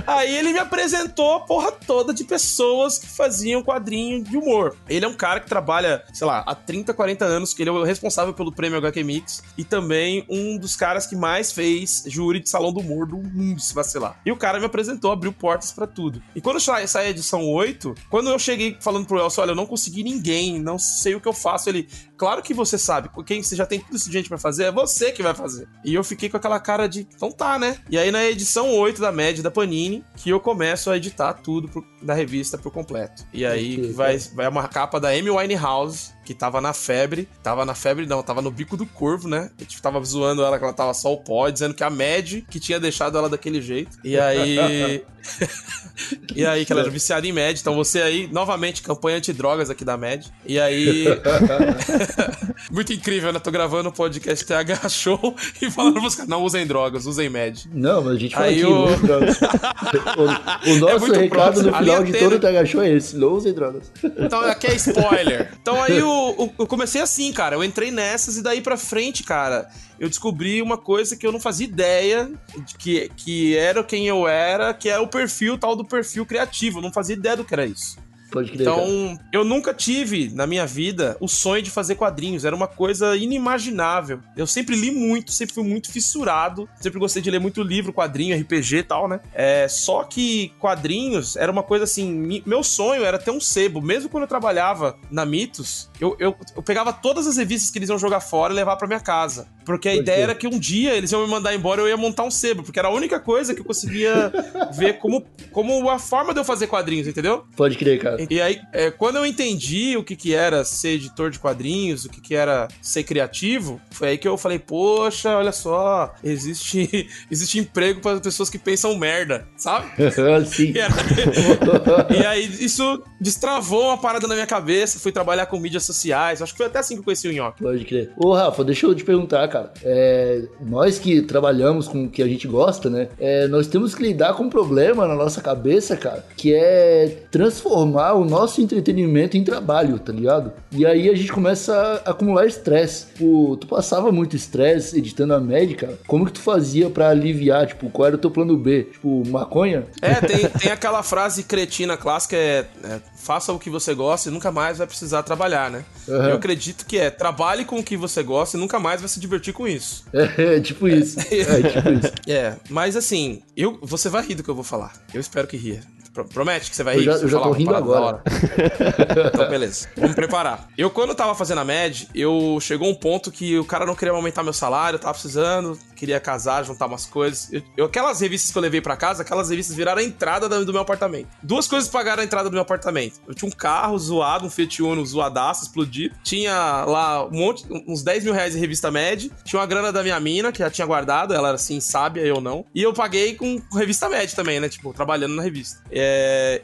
aí, aí, ele me apresentou a porra toda de pessoas que faziam quadrinho de humor. Ele é um cara que trabalha, sei lá, há 30, 40 anos, que ele é o responsável pelo prêmio HQ Mix e também um dos caras que mais fez júri de salão do humor do mundo, se vacilar. E o cara me apresentou, abriu portas para tudo. E quando sai a edição 8, quando eu cheguei falando pro Elcio, olha, eu não consegui ninguém, não sei o que eu faço. Ele, claro que você sabe, quem você já tem tudo isso de gente pra fazer, é você que vai fazer. E eu fiquei com aquela cara de, então tá, né? E aí na edição 8 da média da Panini, que eu começo a editar tudo pro, da revista por completo. E aí okay, vai, vai uma capa da Amy Winehouse, que tava na febre. Tava na febre, não, tava no bico do corvo, né? A gente tava zoando ela que ela tava só o pó, dizendo que a Mad que tinha deixado ela daquele jeito. E aí. e aí, que ela era viciada em Mad. Então você aí, novamente, campanha antidrogas aqui da Mad. E aí. Muito incrível, né? Tô gravando o podcast TH Show e falando pros caras, não usem drogas, usem Mad. Não, mas a gente fala aí aqui, o... o, o nosso é recado próximo. no final de todo o TH Show é esse, não usem drogas. Então aqui é spoiler. Então aí o eu comecei assim, cara. Eu entrei nessas e daí pra frente, cara, eu descobri uma coisa que eu não fazia ideia de que, que era quem eu era, que é o perfil tal do perfil criativo. Eu não fazia ideia do que era isso. Pode crer, então, cara. eu nunca tive na minha vida o sonho de fazer quadrinhos. Era uma coisa inimaginável. Eu sempre li muito, sempre fui muito fissurado. Sempre gostei de ler muito livro, quadrinho, RPG e tal, né? É, só que quadrinhos era uma coisa assim. Meu sonho era ter um sebo. Mesmo quando eu trabalhava na Mitos, eu, eu, eu pegava todas as revistas que eles iam jogar fora e levar para minha casa. Porque a Pode ideia era que um dia eles iam me mandar embora e eu ia montar um sebo. Porque era a única coisa que eu conseguia ver como, como a forma de eu fazer quadrinhos, entendeu? Pode crer, cara. E aí, é, quando eu entendi o que, que era ser editor de quadrinhos, o que, que era ser criativo, foi aí que eu falei, poxa, olha só, existe, existe emprego para pessoas que pensam merda, sabe? Sim. E, e, aí, isso destravou uma parada na minha cabeça, fui trabalhar com mídias sociais, acho que foi até assim que eu conheci o Nhoque. Pode crer. Ô, Rafa, deixa eu te perguntar, cara. É, nós que trabalhamos com o que a gente gosta, né? É, nós temos que lidar com um problema na nossa cabeça, cara, que é transformar transformar o nosso entretenimento em trabalho, tá ligado? E aí a gente começa a acumular estresse. Tipo, tu passava muito estresse editando a médica. Como que tu fazia para aliviar? Tipo, qual era o teu plano B? Tipo, maconha? É, tem, tem aquela frase cretina clássica, é, é faça o que você gosta e nunca mais vai precisar trabalhar, né? Uhum. Eu acredito que é trabalhe com o que você gosta e nunca mais vai se divertir com isso. É, é tipo isso. É, tipo isso. É, mas assim, eu, você vai rir do que eu vou falar. Eu espero que ria. Promete que você vai rir? Eu já, eu já tô rindo agora. então, beleza. Vamos preparar. Eu, quando tava fazendo a MED, eu chegou um ponto que o cara não queria aumentar meu salário, eu tava precisando, queria casar, juntar umas coisas. Eu, eu aquelas revistas que eu levei para casa, aquelas revistas viraram a entrada do, do, meu apartamento. Duas coisas pagaram a entrada do meu apartamento. Eu tinha um carro zoado, um Fiat Uno zoadaço, explodido. Tinha lá um monte, uns 10 mil reais de revista MED. Tinha uma grana da minha mina, que já tinha guardado, ela era assim, sábia, eu não. E eu paguei com revista MED também, né? Tipo, trabalhando na revista. É,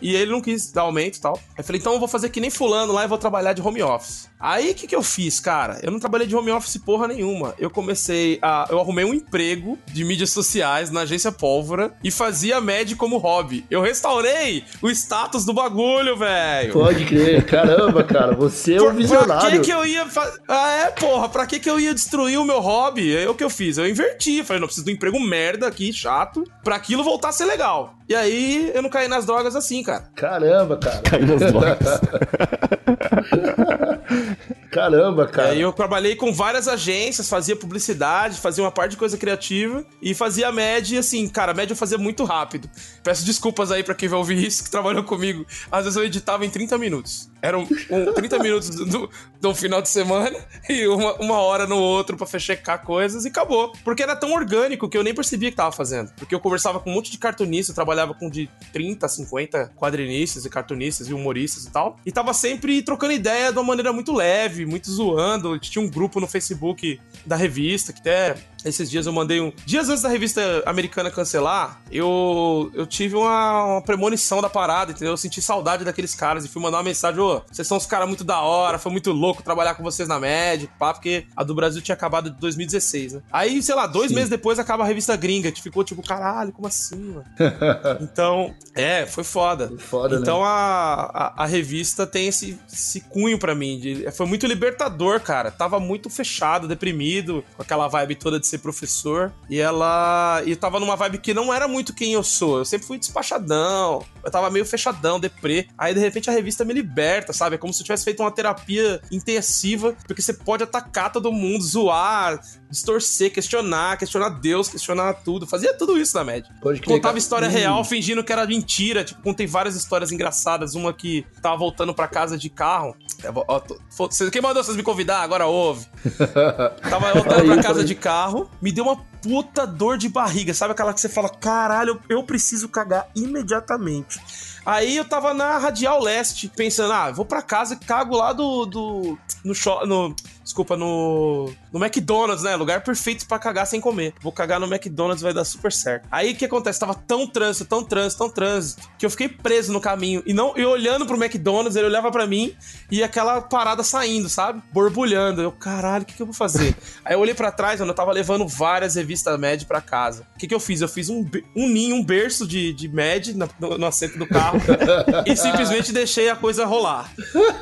e ele não quis dar aumento e tal. Aí eu falei, então eu vou fazer que nem fulano lá e vou trabalhar de home office. Aí o que, que eu fiz, cara? Eu não trabalhei de home office porra nenhuma. Eu comecei a. Eu arrumei um emprego de mídias sociais na agência Pólvora e fazia MED como hobby. Eu restaurei o status do bagulho, velho. Pode crer. Caramba, cara, você é um visionário. Pra que, que eu ia. Fa... Ah, é, porra, pra que, que eu ia destruir o meu hobby? É o que eu fiz. Eu inverti. Falei, não, preciso de um emprego merda aqui, chato, pra aquilo voltar a ser legal. E aí eu não caí nas drogas assim, cara. Caramba, cara. Caí nas drogas. Caramba, cara. É, eu trabalhei com várias agências, fazia publicidade, fazia uma parte de coisa criativa e fazia média, assim, cara, média eu fazia muito rápido. Peço desculpas aí para quem vai ouvir isso, que trabalhou comigo. Às vezes eu editava em 30 minutos. Eram um, 30 minutos do, do final de semana e uma, uma hora no outro pra checar coisas e acabou. Porque era tão orgânico que eu nem percebia que tava fazendo. Porque eu conversava com um monte de cartunistas, eu trabalhava com de 30, 50 quadrinistas e cartunistas e humoristas e tal. E tava sempre trocando ideia de uma maneira muito leve, muito zoando. Tinha um grupo no Facebook da revista que até esses dias eu mandei um. Dias antes da revista americana cancelar, eu, eu tive uma, uma premonição da parada, entendeu? Eu senti saudade daqueles caras e fui mandar uma mensagem: ô, vocês são os caras muito da hora, foi muito louco trabalhar com vocês na média, pá, porque a do Brasil tinha acabado de 2016, né? Aí, sei lá, dois Sim. meses depois acaba a revista gringa, que ficou tipo, caralho, como assim, mano? então, é, foi foda. Foi foda então né? a, a, a, revista tem esse, esse cunho para mim. De, foi muito libertador, cara. Tava muito fechado, deprimido, com aquela vibe toda de ser professor. E ela. E tava numa vibe que não era muito quem eu sou. Eu sempre fui despachadão. Eu tava meio fechadão, deprê. Aí de repente a revista me liberta, sabe? É como se eu tivesse feito uma terapia intensiva, porque você pode atacar todo mundo, zoar, distorcer, questionar, questionar Deus, questionar tudo. Fazia tudo isso na média. Pode Contava história hum. real fingindo que era mentira. Tipo, contei várias histórias engraçadas. Uma que tava voltando pra casa de carro. Ó, tô, quem mandou vocês me convidar? Agora ouve. tava voltando pra casa de carro me deu uma puta dor de barriga. Sabe aquela que você fala, caralho, eu preciso cagar imediatamente. Aí eu tava na Radial Leste, pensando, ah, vou pra casa e cago lá do. do no, no Desculpa, no. No McDonald's, né? Lugar perfeito para cagar sem comer. Vou cagar no McDonald's, vai dar super certo. Aí o que acontece? Tava tão trânsito, tão trânsito, tão trânsito, que eu fiquei preso no caminho. E não, e olhando pro McDonald's, ele olhava para mim e aquela parada saindo, sabe? Borbulhando. Eu, caralho, o que, que eu vou fazer? Aí eu olhei para trás, mano, eu tava levando várias revistas Mad para casa. O que, que eu fiz? Eu fiz um, um ninho, um berço de, de Mad no, no assento do carro e simplesmente deixei a coisa rolar.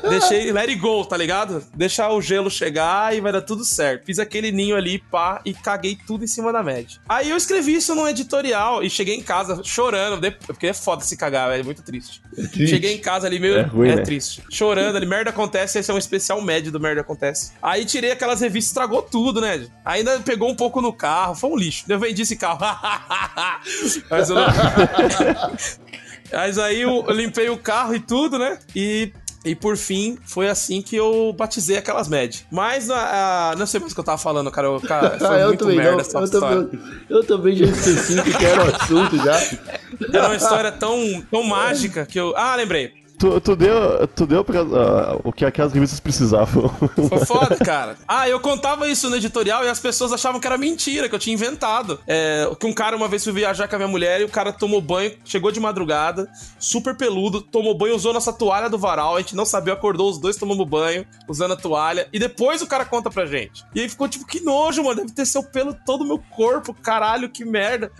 Deixei let it go, tá ligado? Deixar o gelo chegar pegar e vai dar tudo certo. Fiz aquele ninho ali, pá, e caguei tudo em cima da média. Aí eu escrevi isso num editorial e cheguei em casa chorando, porque é foda se cagar, é muito triste. É triste. Cheguei em casa ali, meio. É, ruim, é né? triste. Chorando ali, merda acontece, esse é um especial médio do merda acontece. Aí tirei aquelas revistas, estragou tudo, né? Ainda pegou um pouco no carro, foi um lixo. Eu vendi esse carro. Mas eu. Mas aí eu limpei o carro e tudo, né? E e por fim, foi assim que eu batizei aquelas médias. Mas a, a, não sei mais o que eu tava falando, cara. Eu, cara foi eu muito também, merda não, essa eu história. Também, eu também já esqueci que era o assunto já. Era uma história tão, tão mágica que eu. Ah, lembrei. Tu, tu, deu, tu deu pra, uh, o que aquelas revistas precisavam. Foi foda, cara. Ah, eu contava isso no editorial e as pessoas achavam que era mentira, que eu tinha inventado. É, que um cara uma vez foi viajar com a minha mulher e o cara tomou banho, chegou de madrugada, super peludo, tomou banho, usou nossa toalha do varal, a gente não sabia, acordou os dois tomando banho, usando a toalha, e depois o cara conta pra gente. E aí ficou tipo, que nojo, mano, deve ter seu pelo todo o meu corpo, caralho, que merda.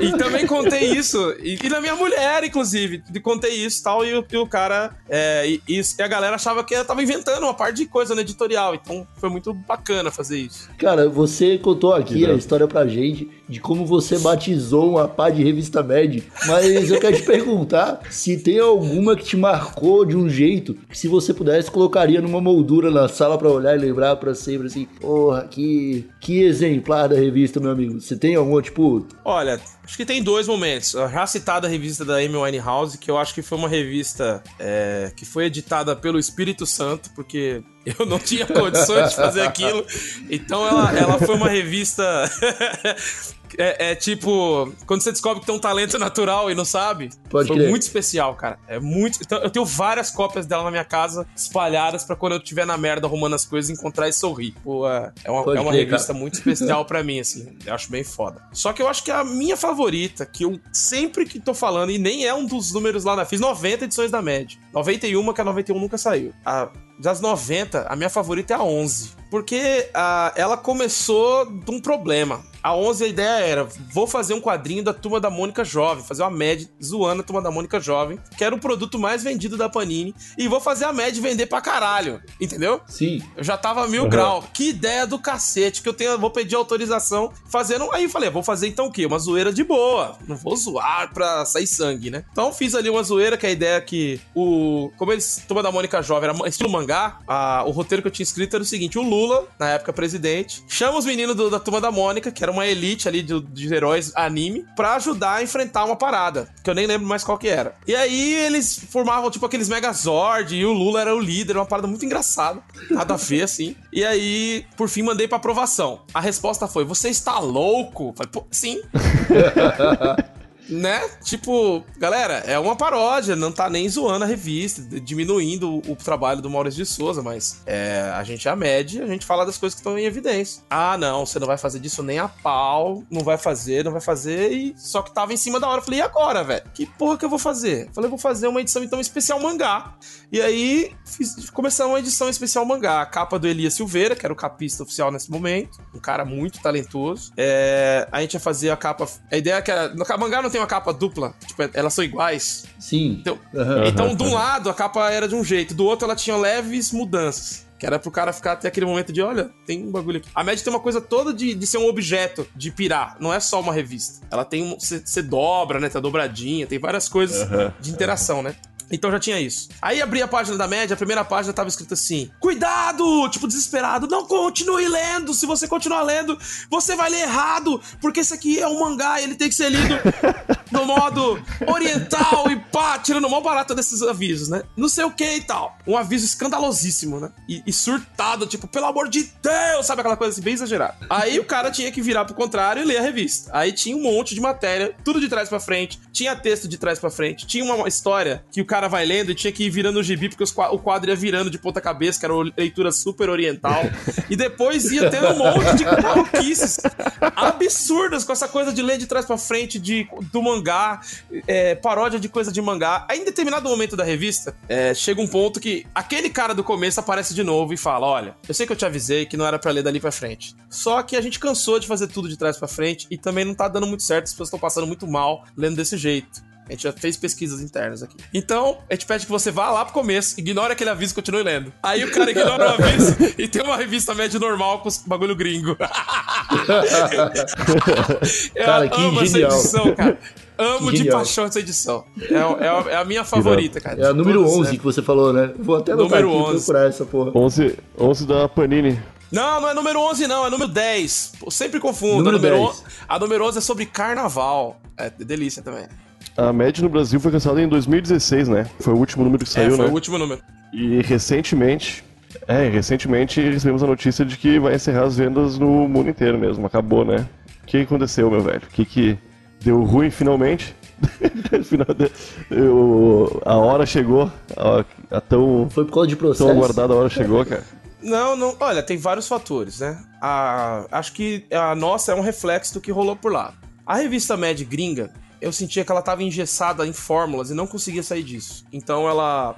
e também contei isso, e, e na minha mulher, inclusive, contei isso e tal, e o cara. É, e, e, a galera achava que eu tava inventando uma parte de coisa no editorial. Então foi muito bacana fazer isso. Cara, você contou aqui a história pra gente de como você batizou uma pá de revista Mad. Mas eu quero te perguntar se tem alguma que te marcou de um jeito que se você pudesse colocaria numa moldura na sala para olhar e lembrar para sempre assim, porra, que, que exemplar da revista, meu amigo. Você tem algum, tipo... Olha, acho que tem dois momentos. A já citada revista da Amy Winehouse, que eu acho que foi uma revista é, que foi editada pelo Espírito Santo, porque eu não tinha condições de fazer aquilo. Então ela, ela foi uma revista é, é, tipo, quando você descobre que tem um talento natural e não sabe. Pode foi crer. muito especial, cara. É muito. Então, eu tenho várias cópias dela na minha casa, espalhadas para quando eu estiver na merda arrumando as coisas, encontrar e sorrir. Pô, é, é uma, é uma crer, revista cara. muito especial para mim, assim. Eu acho bem foda. Só que eu acho que a minha favorita, que eu sempre que tô falando, e nem é um dos números lá na. Fiz 90 edições da média. 91, que a 91 nunca saiu. A das 90, a minha favorita é a 11. Porque a, ela começou de um problema. A 11, a ideia era: vou fazer um quadrinho da turma da Mônica Jovem, fazer uma Mad zoando a turma da Mônica Jovem, que era o produto mais vendido da Panini, e vou fazer a Mad vender pra caralho. Entendeu? Sim. Eu já tava mil uhum. grau. Que ideia do cacete, que eu tenho, vou pedir autorização fazendo. Aí eu falei: vou fazer então o quê? Uma zoeira de boa. Não vou zoar pra sair sangue, né? Então fiz ali uma zoeira, que a ideia é que o. Como eles. Turma da Mônica Jovem era estilo mangá, a, o roteiro que eu tinha escrito era o seguinte: o Lula, na época presidente, chama os meninos do, da turma da Mônica, que era uma elite ali de, de heróis anime para ajudar a enfrentar uma parada, que eu nem lembro mais qual que era. E aí eles formavam tipo aqueles Megazord e o Lula era o líder, uma parada muito engraçada, nada a ver assim. E aí, por fim, mandei para aprovação. A resposta foi: "Você está louco?" Falei: Pô, "Sim." né? Tipo, galera, é uma paródia, não tá nem zoando a revista, diminuindo o, o trabalho do Maurício de Souza, mas é, a gente é a média, a gente fala das coisas que estão em evidência. Ah, não, você não vai fazer disso nem a pau, não vai fazer, não vai fazer, e só que tava em cima da hora. Eu falei, e agora, velho? Que porra que eu vou fazer? Eu falei, vou fazer uma edição então especial mangá. E aí, fiz, começamos uma edição especial mangá, a capa do Elias Silveira, que era o capista oficial nesse momento, um cara muito talentoso. É, a gente ia fazer a capa. A ideia é que a, no mangá não tem uma capa dupla, tipo, elas são iguais. Sim. Então, uhum. então de um lado a capa era de um jeito, do outro ela tinha leves mudanças. Que era pro cara ficar até aquele momento de, olha, tem um bagulho aqui. A média tem uma coisa toda de, de ser um objeto, de pirar. Não é só uma revista. Ela tem. Você dobra, né? Tá dobradinha, tem várias coisas uhum. de interação, né? Então já tinha isso. Aí abri a página da média, a primeira página tava escrito assim: Cuidado! Tipo, desesperado. Não continue lendo. Se você continuar lendo, você vai ler errado. Porque esse aqui é um mangá e ele tem que ser lido no modo oriental e pá, tirando mão barata desses avisos, né? Não sei o que e tal. Um aviso escandalosíssimo, né? E, e, surtado, tipo, pelo amor de Deus, sabe aquela coisa assim, bem exagerada. Aí o cara tinha que virar pro contrário e ler a revista. Aí tinha um monte de matéria, tudo de trás para frente, tinha texto de trás para frente, tinha uma história que o cara vai lendo e tinha que ir virando o gibi, porque o quadro ia virando de ponta cabeça, que era uma leitura super oriental. e depois ia tendo um monte de maluquices absurdas com essa coisa de ler de trás para frente, de, do mangá, é, paródia de coisa de mangá. Aí em determinado momento da revista, é, chega um ponto que aquele cara do começo aparece de novo e fala: Olha, eu sei que eu te avisei que não era para ler dali para frente. Só que a gente cansou de fazer tudo de trás para frente e também não tá dando muito certo, as pessoas estão passando muito mal lendo desse jeito. A gente já fez pesquisas internas aqui. Então, a gente pede que você vá lá pro começo, ignore aquele aviso e continue lendo. Aí o cara ignora o aviso e tem uma revista média normal com os bagulho gringo. Eu cara, que amo genial. essa edição, cara. Amo de paixão essa edição. É, é, é, a minha favorita, cara. É a número 11 né? que você falou, né? Vou até anotar número aqui 11. procurar essa porra. 11, 11 da Panini. Não, não é número 11 não, é número 10. Eu sempre confundo. Número a, número 11, a número 11 é sobre carnaval. É delícia também. A média no Brasil foi cancelada em 2016, né? Foi o último número que é, saiu, é, foi né? Foi o último número. E recentemente, é, recentemente recebemos a notícia de que vai encerrar as vendas no mundo inteiro mesmo. Acabou, né? O que aconteceu, meu velho? O que, que deu ruim finalmente? a hora chegou, a, a tão. Foi por causa de processo. Tão aguardada a hora chegou, cara. Não, não. Olha, tem vários fatores, né? A, acho que a nossa é um reflexo do que rolou por lá. A revista Mad Gringa, eu sentia que ela estava engessada em fórmulas e não conseguia sair disso. Então ela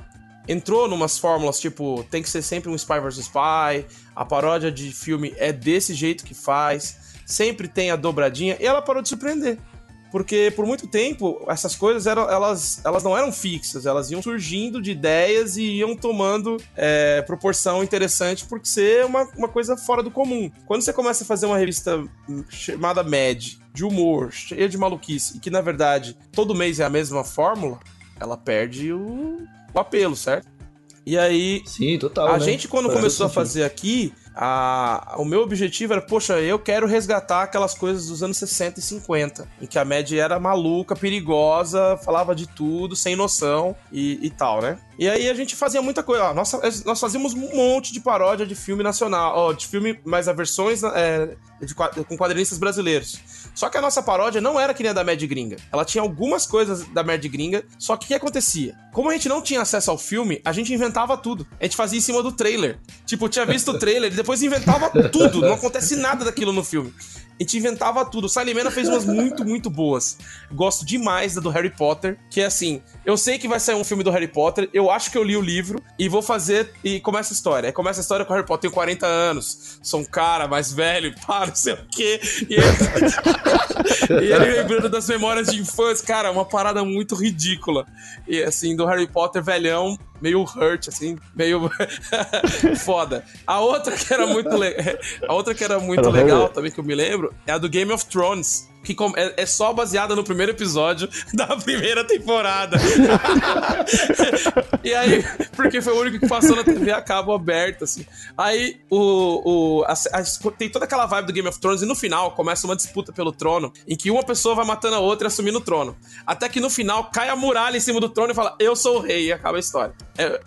entrou numas fórmulas tipo, tem que ser sempre um Spy vs Spy, a paródia de filme é desse jeito que faz, sempre tem a dobradinha, e ela parou de surpreender. Porque por muito tempo essas coisas eram, elas, elas não eram fixas, elas iam surgindo de ideias e iam tomando é, proporção interessante por ser uma, uma coisa fora do comum. Quando você começa a fazer uma revista chamada Mad, de humor, cheia de maluquice, e que na verdade todo mês é a mesma fórmula, ela perde o, o apelo, certo? E aí. Sim, total. A né? gente, quando Parece começou a sentido. fazer aqui, a, o meu objetivo era, poxa, eu quero resgatar aquelas coisas dos anos 60 e 50, em que a média era maluca, perigosa, falava de tudo, sem noção e, e tal, né? E aí a gente fazia muita coisa. Ó, nós, nós fazíamos um monte de paródia de filme nacional, ó, de filme, mas a versões é, de, com quadrinistas brasileiros. Só que a nossa paródia não era que nem a da Mad Gringa. Ela tinha algumas coisas da Mad Gringa, só que o que acontecia? Como a gente não tinha acesso ao filme, a gente inventava tudo. A gente fazia em cima do trailer. Tipo, tinha visto o trailer depois inventava tudo. Não acontece nada daquilo no filme. A gente inventava tudo. O Salimena fez umas muito, muito boas. Gosto demais da do Harry Potter, que é assim, eu sei que vai sair um filme do Harry Potter, eu acho que eu li o livro e vou fazer e começa a história. Aí começa a história com o Harry Potter, tenho 40 anos, sou um cara mais velho, pá, não sei o quê. E ele, e ele lembrando das memórias de infância, cara, uma parada muito ridícula. E assim, do Harry Potter velhão, meio hurt, assim, meio foda. A outra que era muito legal, a outra que era muito legal também que eu me lembro é a do Game of Thrones. Que é, é só baseada no primeiro episódio da primeira temporada. e aí, porque foi o único que passou na TV a cabo aberto, assim. Aí, o, o a, a, tem toda aquela vibe do Game of Thrones e no final começa uma disputa pelo trono, em que uma pessoa vai matando a outra e assumindo o trono. Até que no final cai a muralha em cima do trono e fala, eu sou o rei, e acaba a história. É,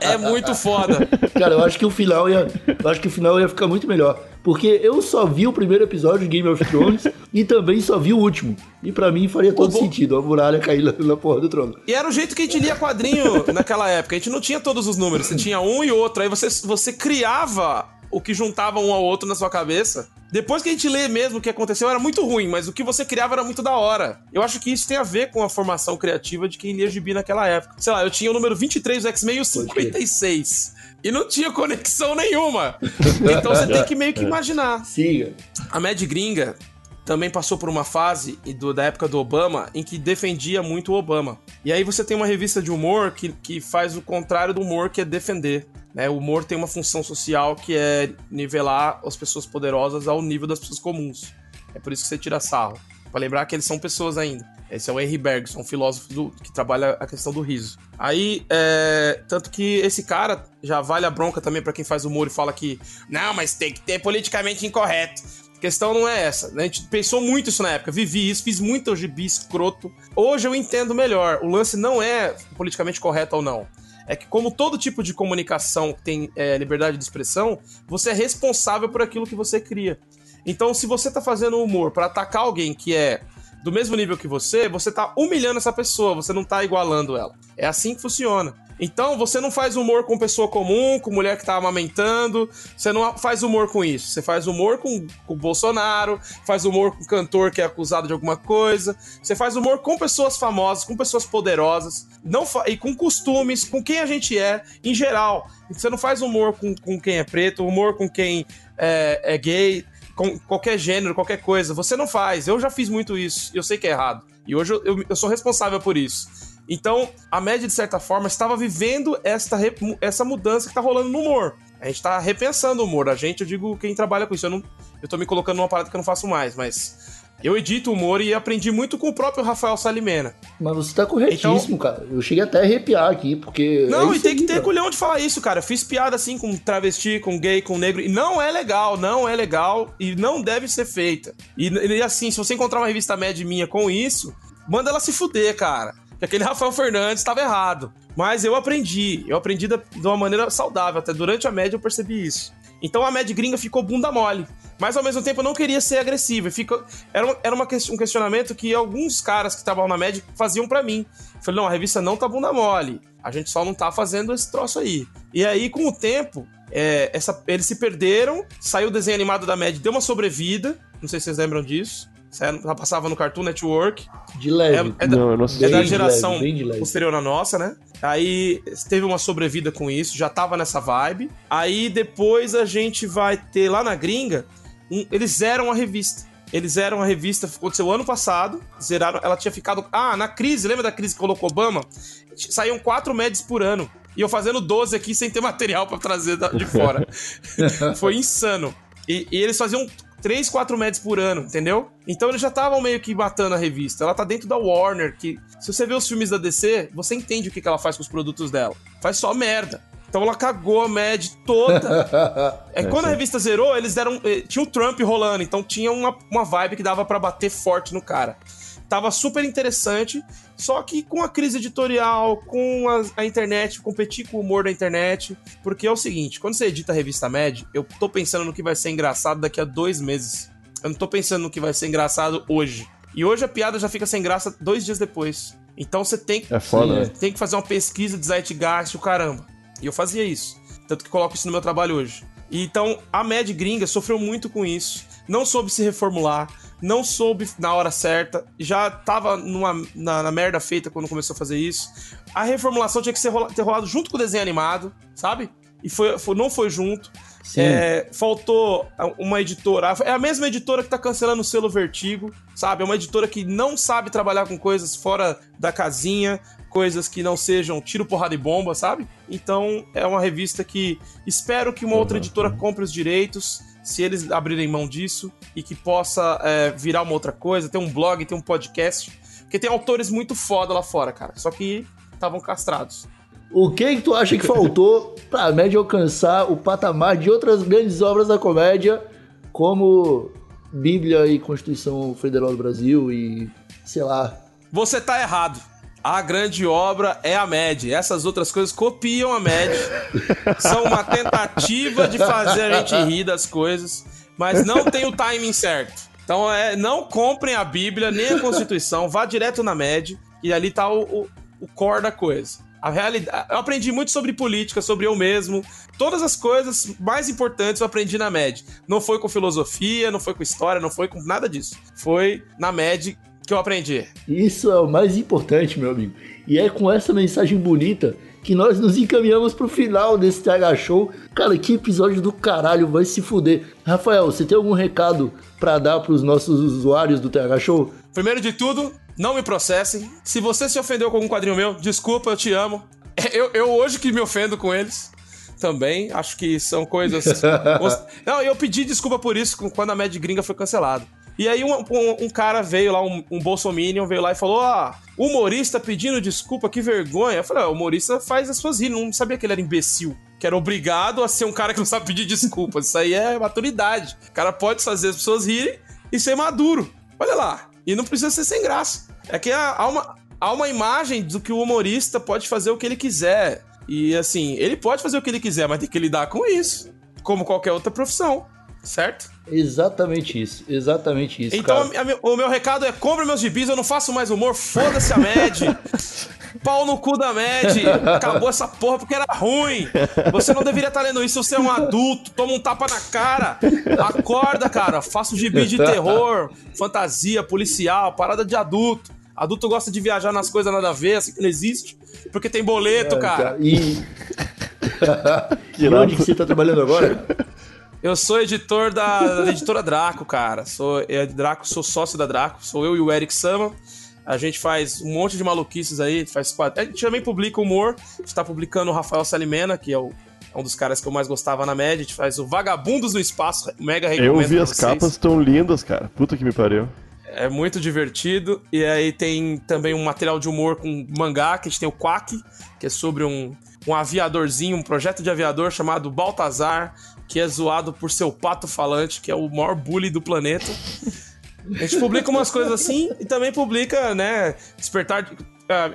é muito foda. Cara, eu acho que o final ia. Eu acho que o final ia ficar muito melhor. Porque eu só vi o primeiro episódio de Game of Thrones e também só vi o último. E para mim faria todo sentido a muralha cair na, na porra do trono. E era o jeito que a gente lia quadrinho naquela época. A gente não tinha todos os números, você tinha um e outro. Aí você, você criava o que juntava um ao outro na sua cabeça. Depois que a gente lê mesmo o que aconteceu, era muito ruim, mas o que você criava era muito da hora. Eu acho que isso tem a ver com a formação criativa de quem lia gibi naquela época. Sei lá, eu tinha o número 23 do X-Men e o 56. E não tinha conexão nenhuma. Então você tem que meio que imaginar. Siga. A Mad Gringa também passou por uma fase do, da época do Obama em que defendia muito o Obama. E aí você tem uma revista de humor que, que faz o contrário do humor, que é defender. Né? O humor tem uma função social que é nivelar as pessoas poderosas ao nível das pessoas comuns. É por isso que você tira sarro. Pra lembrar que eles são pessoas ainda. Esse é o Henry Bergson, um filósofo do, que trabalha a questão do riso. Aí, é, tanto que esse cara já vale a bronca também para quem faz humor e fala que não, mas tem que ter politicamente incorreto. Questão não é essa. Né? A gente pensou muito isso na época, vivi isso, fiz muito gibi escroto. Hoje eu entendo melhor. O lance não é politicamente correto ou não. É que, como todo tipo de comunicação tem é, liberdade de expressão, você é responsável por aquilo que você cria. Então, se você tá fazendo humor para atacar alguém que é do mesmo nível que você, você tá humilhando essa pessoa, você não tá igualando ela. É assim que funciona. Então, você não faz humor com pessoa comum, com mulher que tá amamentando, você não faz humor com isso. Você faz humor com, o Bolsonaro, faz humor com cantor que é acusado de alguma coisa, você faz humor com pessoas famosas, com pessoas poderosas, não e com costumes, com quem a gente é, em geral. Você não faz humor com, com quem é preto, humor com quem é, é gay, com qualquer gênero, qualquer coisa. Você não faz. Eu já fiz muito isso. Eu sei que é errado. E hoje eu, eu, eu sou responsável por isso. Então, a média, de certa forma, estava vivendo esta, essa mudança que está rolando no humor. A gente está repensando o humor. A gente, eu digo quem trabalha com isso. Eu, não, eu tô me colocando numa parada que eu não faço mais, mas. Eu edito humor e aprendi muito com o próprio Rafael Salimena. Mas você tá corretíssimo, então... cara. Eu cheguei até a arrepiar aqui, porque. Não, é e tem que ter cara. culhão de falar isso, cara. Eu fiz piada assim com travesti, com gay, com negro. E não é legal, não é legal e não deve ser feita. E, e assim, se você encontrar uma revista média minha com isso, manda ela se fuder, cara. Que aquele Rafael Fernandes estava errado. Mas eu aprendi. Eu aprendi da, de uma maneira saudável. Até durante a média eu percebi isso. Então a média gringa ficou bunda mole. Mas ao mesmo tempo eu não queria ser agressivo. Fico... Era, uma, era uma, um questionamento que alguns caras que estavam na média faziam para mim. Eu falei, não, a revista não tá bunda mole. A gente só não tá fazendo esse troço aí. E aí, com o tempo, é, essa, eles se perderam. Saiu o desenho animado da média, deu uma sobrevida. Não sei se vocês lembram disso. Já passava no Cartoon Network. De leve. É, é, não, da, é da geração leve, posterior à nossa, né? Aí teve uma sobrevida com isso, já tava nessa vibe. Aí depois a gente vai ter lá na gringa, um, eles zeram a revista. Eles eram a revista, aconteceu ano passado, zeraram, ela tinha ficado. Ah, na crise, lembra da crise que colocou Obama? Saíam quatro médias por ano. E eu fazendo 12 aqui sem ter material para trazer de fora. Foi insano. E, e, eles faziam 3, 4 médias por ano, entendeu? Então eles já estavam meio que matando a revista. Ela tá dentro da Warner, que se você vê os filmes da DC, você entende o que, que ela faz com os produtos dela. Faz só merda. Então ela cagou a Mad toda. é, quando a revista zerou, eles deram. Eh, tinha o Trump rolando, então tinha uma, uma vibe que dava para bater forte no cara. Tava super interessante, só que com a crise editorial, com a, a, internet, competir com o humor da internet. Porque é o seguinte: quando você edita a revista Mad, eu tô pensando no que vai ser engraçado daqui a dois meses. Eu não tô pensando no que vai ser engraçado hoje. E hoje a piada já fica sem graça dois dias depois. Então você tem, é foda, né? tem que fazer uma pesquisa de Zeitgeist, o caramba. E eu fazia isso. Tanto que coloco isso no meu trabalho hoje. E então a Mad Gringa sofreu muito com isso. Não soube se reformular, não soube na hora certa, já tava numa, na, na merda feita quando começou a fazer isso. A reformulação tinha que ser rola, ter rolado junto com o desenho animado, sabe? E foi, foi não foi junto. É, faltou uma editora. É a mesma editora que tá cancelando o selo Vertigo, sabe? É uma editora que não sabe trabalhar com coisas fora da casinha coisas que não sejam tiro, porrada e bomba, sabe? Então é uma revista que espero que uma outra editora compre os direitos, se eles abrirem mão disso, e que possa é, virar uma outra coisa, ter um blog, ter um podcast. Porque tem autores muito foda lá fora, cara. Só que estavam castrados. O que, que tu acha que faltou pra média alcançar o patamar de outras grandes obras da comédia, como Bíblia e Constituição Federal do Brasil e sei lá. Você tá errado. A grande obra é a MED. Essas outras coisas copiam a MED. São uma tentativa de fazer a gente rir das coisas, mas não tem o timing certo. Então, é, não comprem a Bíblia nem a Constituição, vá direto na MED e ali tá o, o, o core da coisa. A realidade, eu aprendi muito sobre política, sobre eu mesmo. Todas as coisas mais importantes eu aprendi na MED. Não foi com filosofia, não foi com história, não foi com nada disso. Foi na MED que eu aprendi. Isso é o mais importante, meu amigo. E é com essa mensagem bonita que nós nos encaminhamos pro final desse TH Show. Cara, que episódio do caralho, vai se fuder. Rafael, você tem algum recado para dar pros nossos usuários do TH Show? Primeiro de tudo, não me processem. Se você se ofendeu com algum quadrinho meu, desculpa, eu te amo. Eu, eu hoje que me ofendo com eles também. Acho que são coisas. não, eu pedi desculpa por isso quando a Mad Gringa foi cancelado. E aí um, um, um, cara veio lá, um, um bolsominion, veio lá e falou: Ah, humorista pedindo desculpa, que vergonha. Eu falei, ah, humorista faz as suas rir, não sabia que ele era imbecil. Que era obrigado a ser um cara que não sabe pedir desculpas. Isso aí é maturidade. O cara pode fazer as pessoas rirem e ser maduro. Olha lá. E não precisa ser sem graça. É que há uma, há uma imagem do que o humorista pode fazer o que ele quiser. E assim, ele pode fazer o que ele quiser, mas tem que lidar com isso. Como qualquer outra profissão certo? Exatamente isso, exatamente isso. Então, a, a, o meu recado é: compre meus gibis, eu não faço mais humor, foda-se a MED. Pau no cu da MED. Acabou essa porra porque era ruim. Você não deveria estar lendo isso, você é um adulto, toma um tapa na cara. Acorda, cara. Faça um gibi de terror, fantasia, policial, parada de adulto. Adulto gosta de viajar nas coisas nada a ver, assim que não existe. Porque tem boleto, é, cara. E. e onde que você tá trabalhando agora? Eu sou editor da, da editora Draco, cara. Sou é, Draco, sou sócio da Draco. Sou eu e o Eric Sama. A gente faz um monte de maluquices aí, faz A gente também publica humor. A gente tá publicando o Rafael Salimena, que é, o, é um dos caras que eu mais gostava na média. A gente faz o Vagabundos no Espaço, mega recomendo Eu vi as capas, tão lindas, cara. Puta que me pariu. É muito divertido. E aí tem também um material de humor com mangá, que a gente tem o Quack, que é sobre um, um aviadorzinho, um projeto de aviador chamado Baltazar, que é zoado por seu pato falante, que é o maior bully do planeta. A gente publica umas coisas assim e também publica, né, despertar...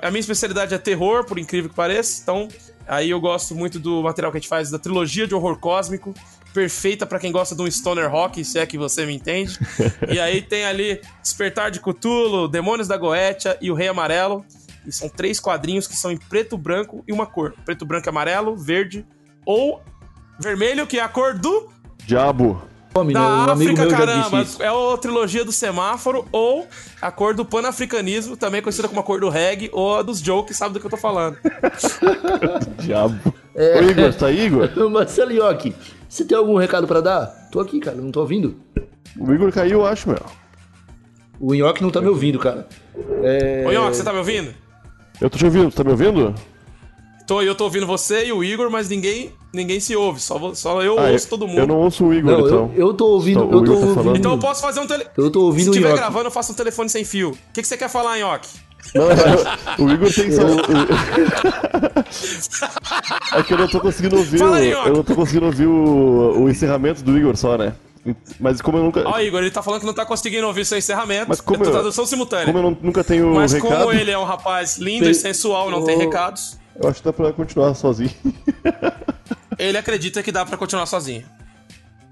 A minha especialidade é terror, por incrível que pareça, então aí eu gosto muito do material que a gente faz da trilogia de horror cósmico, perfeita para quem gosta de um stoner rock, se é que você me entende. e aí tem ali Despertar de Cthulhu, Demônios da Goetia e o Rei Amarelo. E são três quadrinhos que são em preto, branco e uma cor. Preto, branco e amarelo, verde ou Vermelho, que é a cor do. Diabo. Da África, caramba. É a trilogia do semáforo ou a cor do panafricanismo, também conhecida como a cor do reggae, ou a dos jokes, sabe do que eu tô falando. Diabo. É... Ô, Igor, tá aí, Igor? Marcelo Iocchi, você tem algum recado para dar? Tô aqui, cara, não tô ouvindo. O Igor caiu, eu acho, meu. O Nhoque não tá me ouvindo, cara. É... Ô, Nhoque, você tá me ouvindo? Eu tô te ouvindo, tá me ouvindo? Tô, eu tô ouvindo você e o Igor, mas ninguém, ninguém se ouve. Só, só eu ah, ouço eu, todo mundo. Eu não ouço o Igor, não, então. Eu, eu tô ouvindo. Então, eu tô tá ouvindo. Então eu posso fazer um telefone. Eu tô ouvindo Se estiver gravando, eu faço um telefone sem fio. O que, que você quer falar, Nhoque? Não, eu, o Igor tem só. é que eu não tô conseguindo ouvir. Fala o, eu não tô conseguindo ouvir o, o encerramento do Igor só, né? Mas como eu nunca. Ó, Igor, ele tá falando que não tá conseguindo ouvir seu encerramento. Mas como eu... tradução simultânea. Como eu não, nunca tenho Mas recado... como ele é um rapaz lindo Pe... e sensual, não oh... tem recados. Eu acho que dá pra continuar sozinho. ele acredita que dá pra continuar sozinho.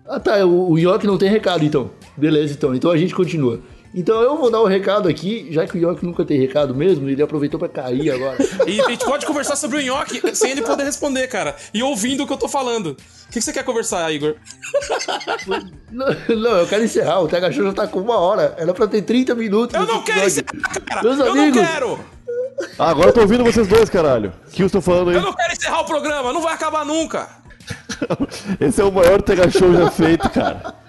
Ah tá, o, o York não tem recado então. Beleza, então. Então a gente continua. Então eu vou dar o um recado aqui, já que o York nunca tem recado mesmo, ele aproveitou para cair agora. e a gente pode conversar sobre o York sem ele poder responder, cara. E ouvindo o que eu tô falando. O que, que você quer conversar, Igor? não, não, eu quero encerrar. O TH Show já tá com uma hora. Era pra ter 30 minutos. Eu não quero encerrar, cara. Meus eu amigos, não quero. Ah, agora eu tô ouvindo vocês dois, caralho. O que eu estou falando aí? Eu não quero encerrar o programa, não vai acabar nunca. Esse é o maior TH Show já feito, cara.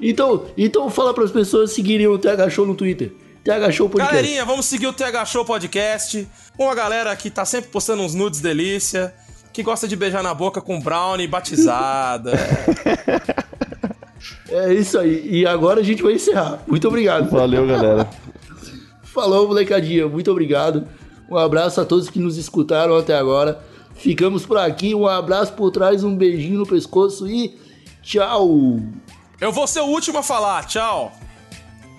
Então, então fala para as pessoas seguirem o TH Show no Twitter. TH Show Podcast. Galerinha, vamos seguir o TH Show Podcast. Uma galera que tá sempre postando uns nudes delícia, que gosta de beijar na boca com brownie batizada. é isso aí. E agora a gente vai encerrar. Muito obrigado. Valeu, galera. Falou, molecadinha. Muito obrigado. Um abraço a todos que nos escutaram até agora. Ficamos por aqui. Um abraço por trás, um beijinho no pescoço e tchau. Eu vou ser o último a falar. Tchau.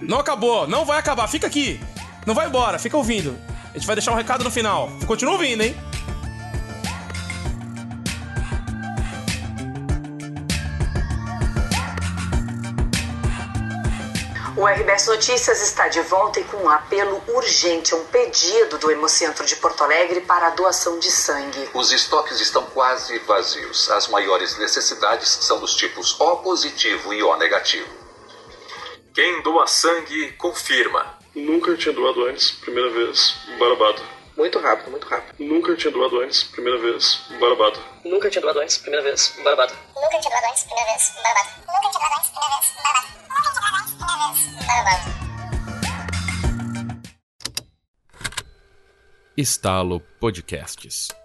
Não acabou. Não vai acabar. Fica aqui. Não vai embora. Fica ouvindo. A gente vai deixar um recado no final. Continua ouvindo, hein? O RBS Notícias está de volta e com um apelo urgente, um pedido do Hemocentro de Porto Alegre para a doação de sangue. Os estoques estão quase vazios. As maiores necessidades são dos tipos O positivo e O negativo. Quem doa sangue, confirma. Nunca tinha doado antes, primeira vez, barbado. Muito rápido, muito rápido. Nunca tinha doado antes, primeira vez, barbado. Nunca tinha doado antes, primeira vez, barbado. Nunca tinha doado antes, primeira vez, barbado. Nunca tinha doado antes, primeira vez, barbado. Estalo Podcasts.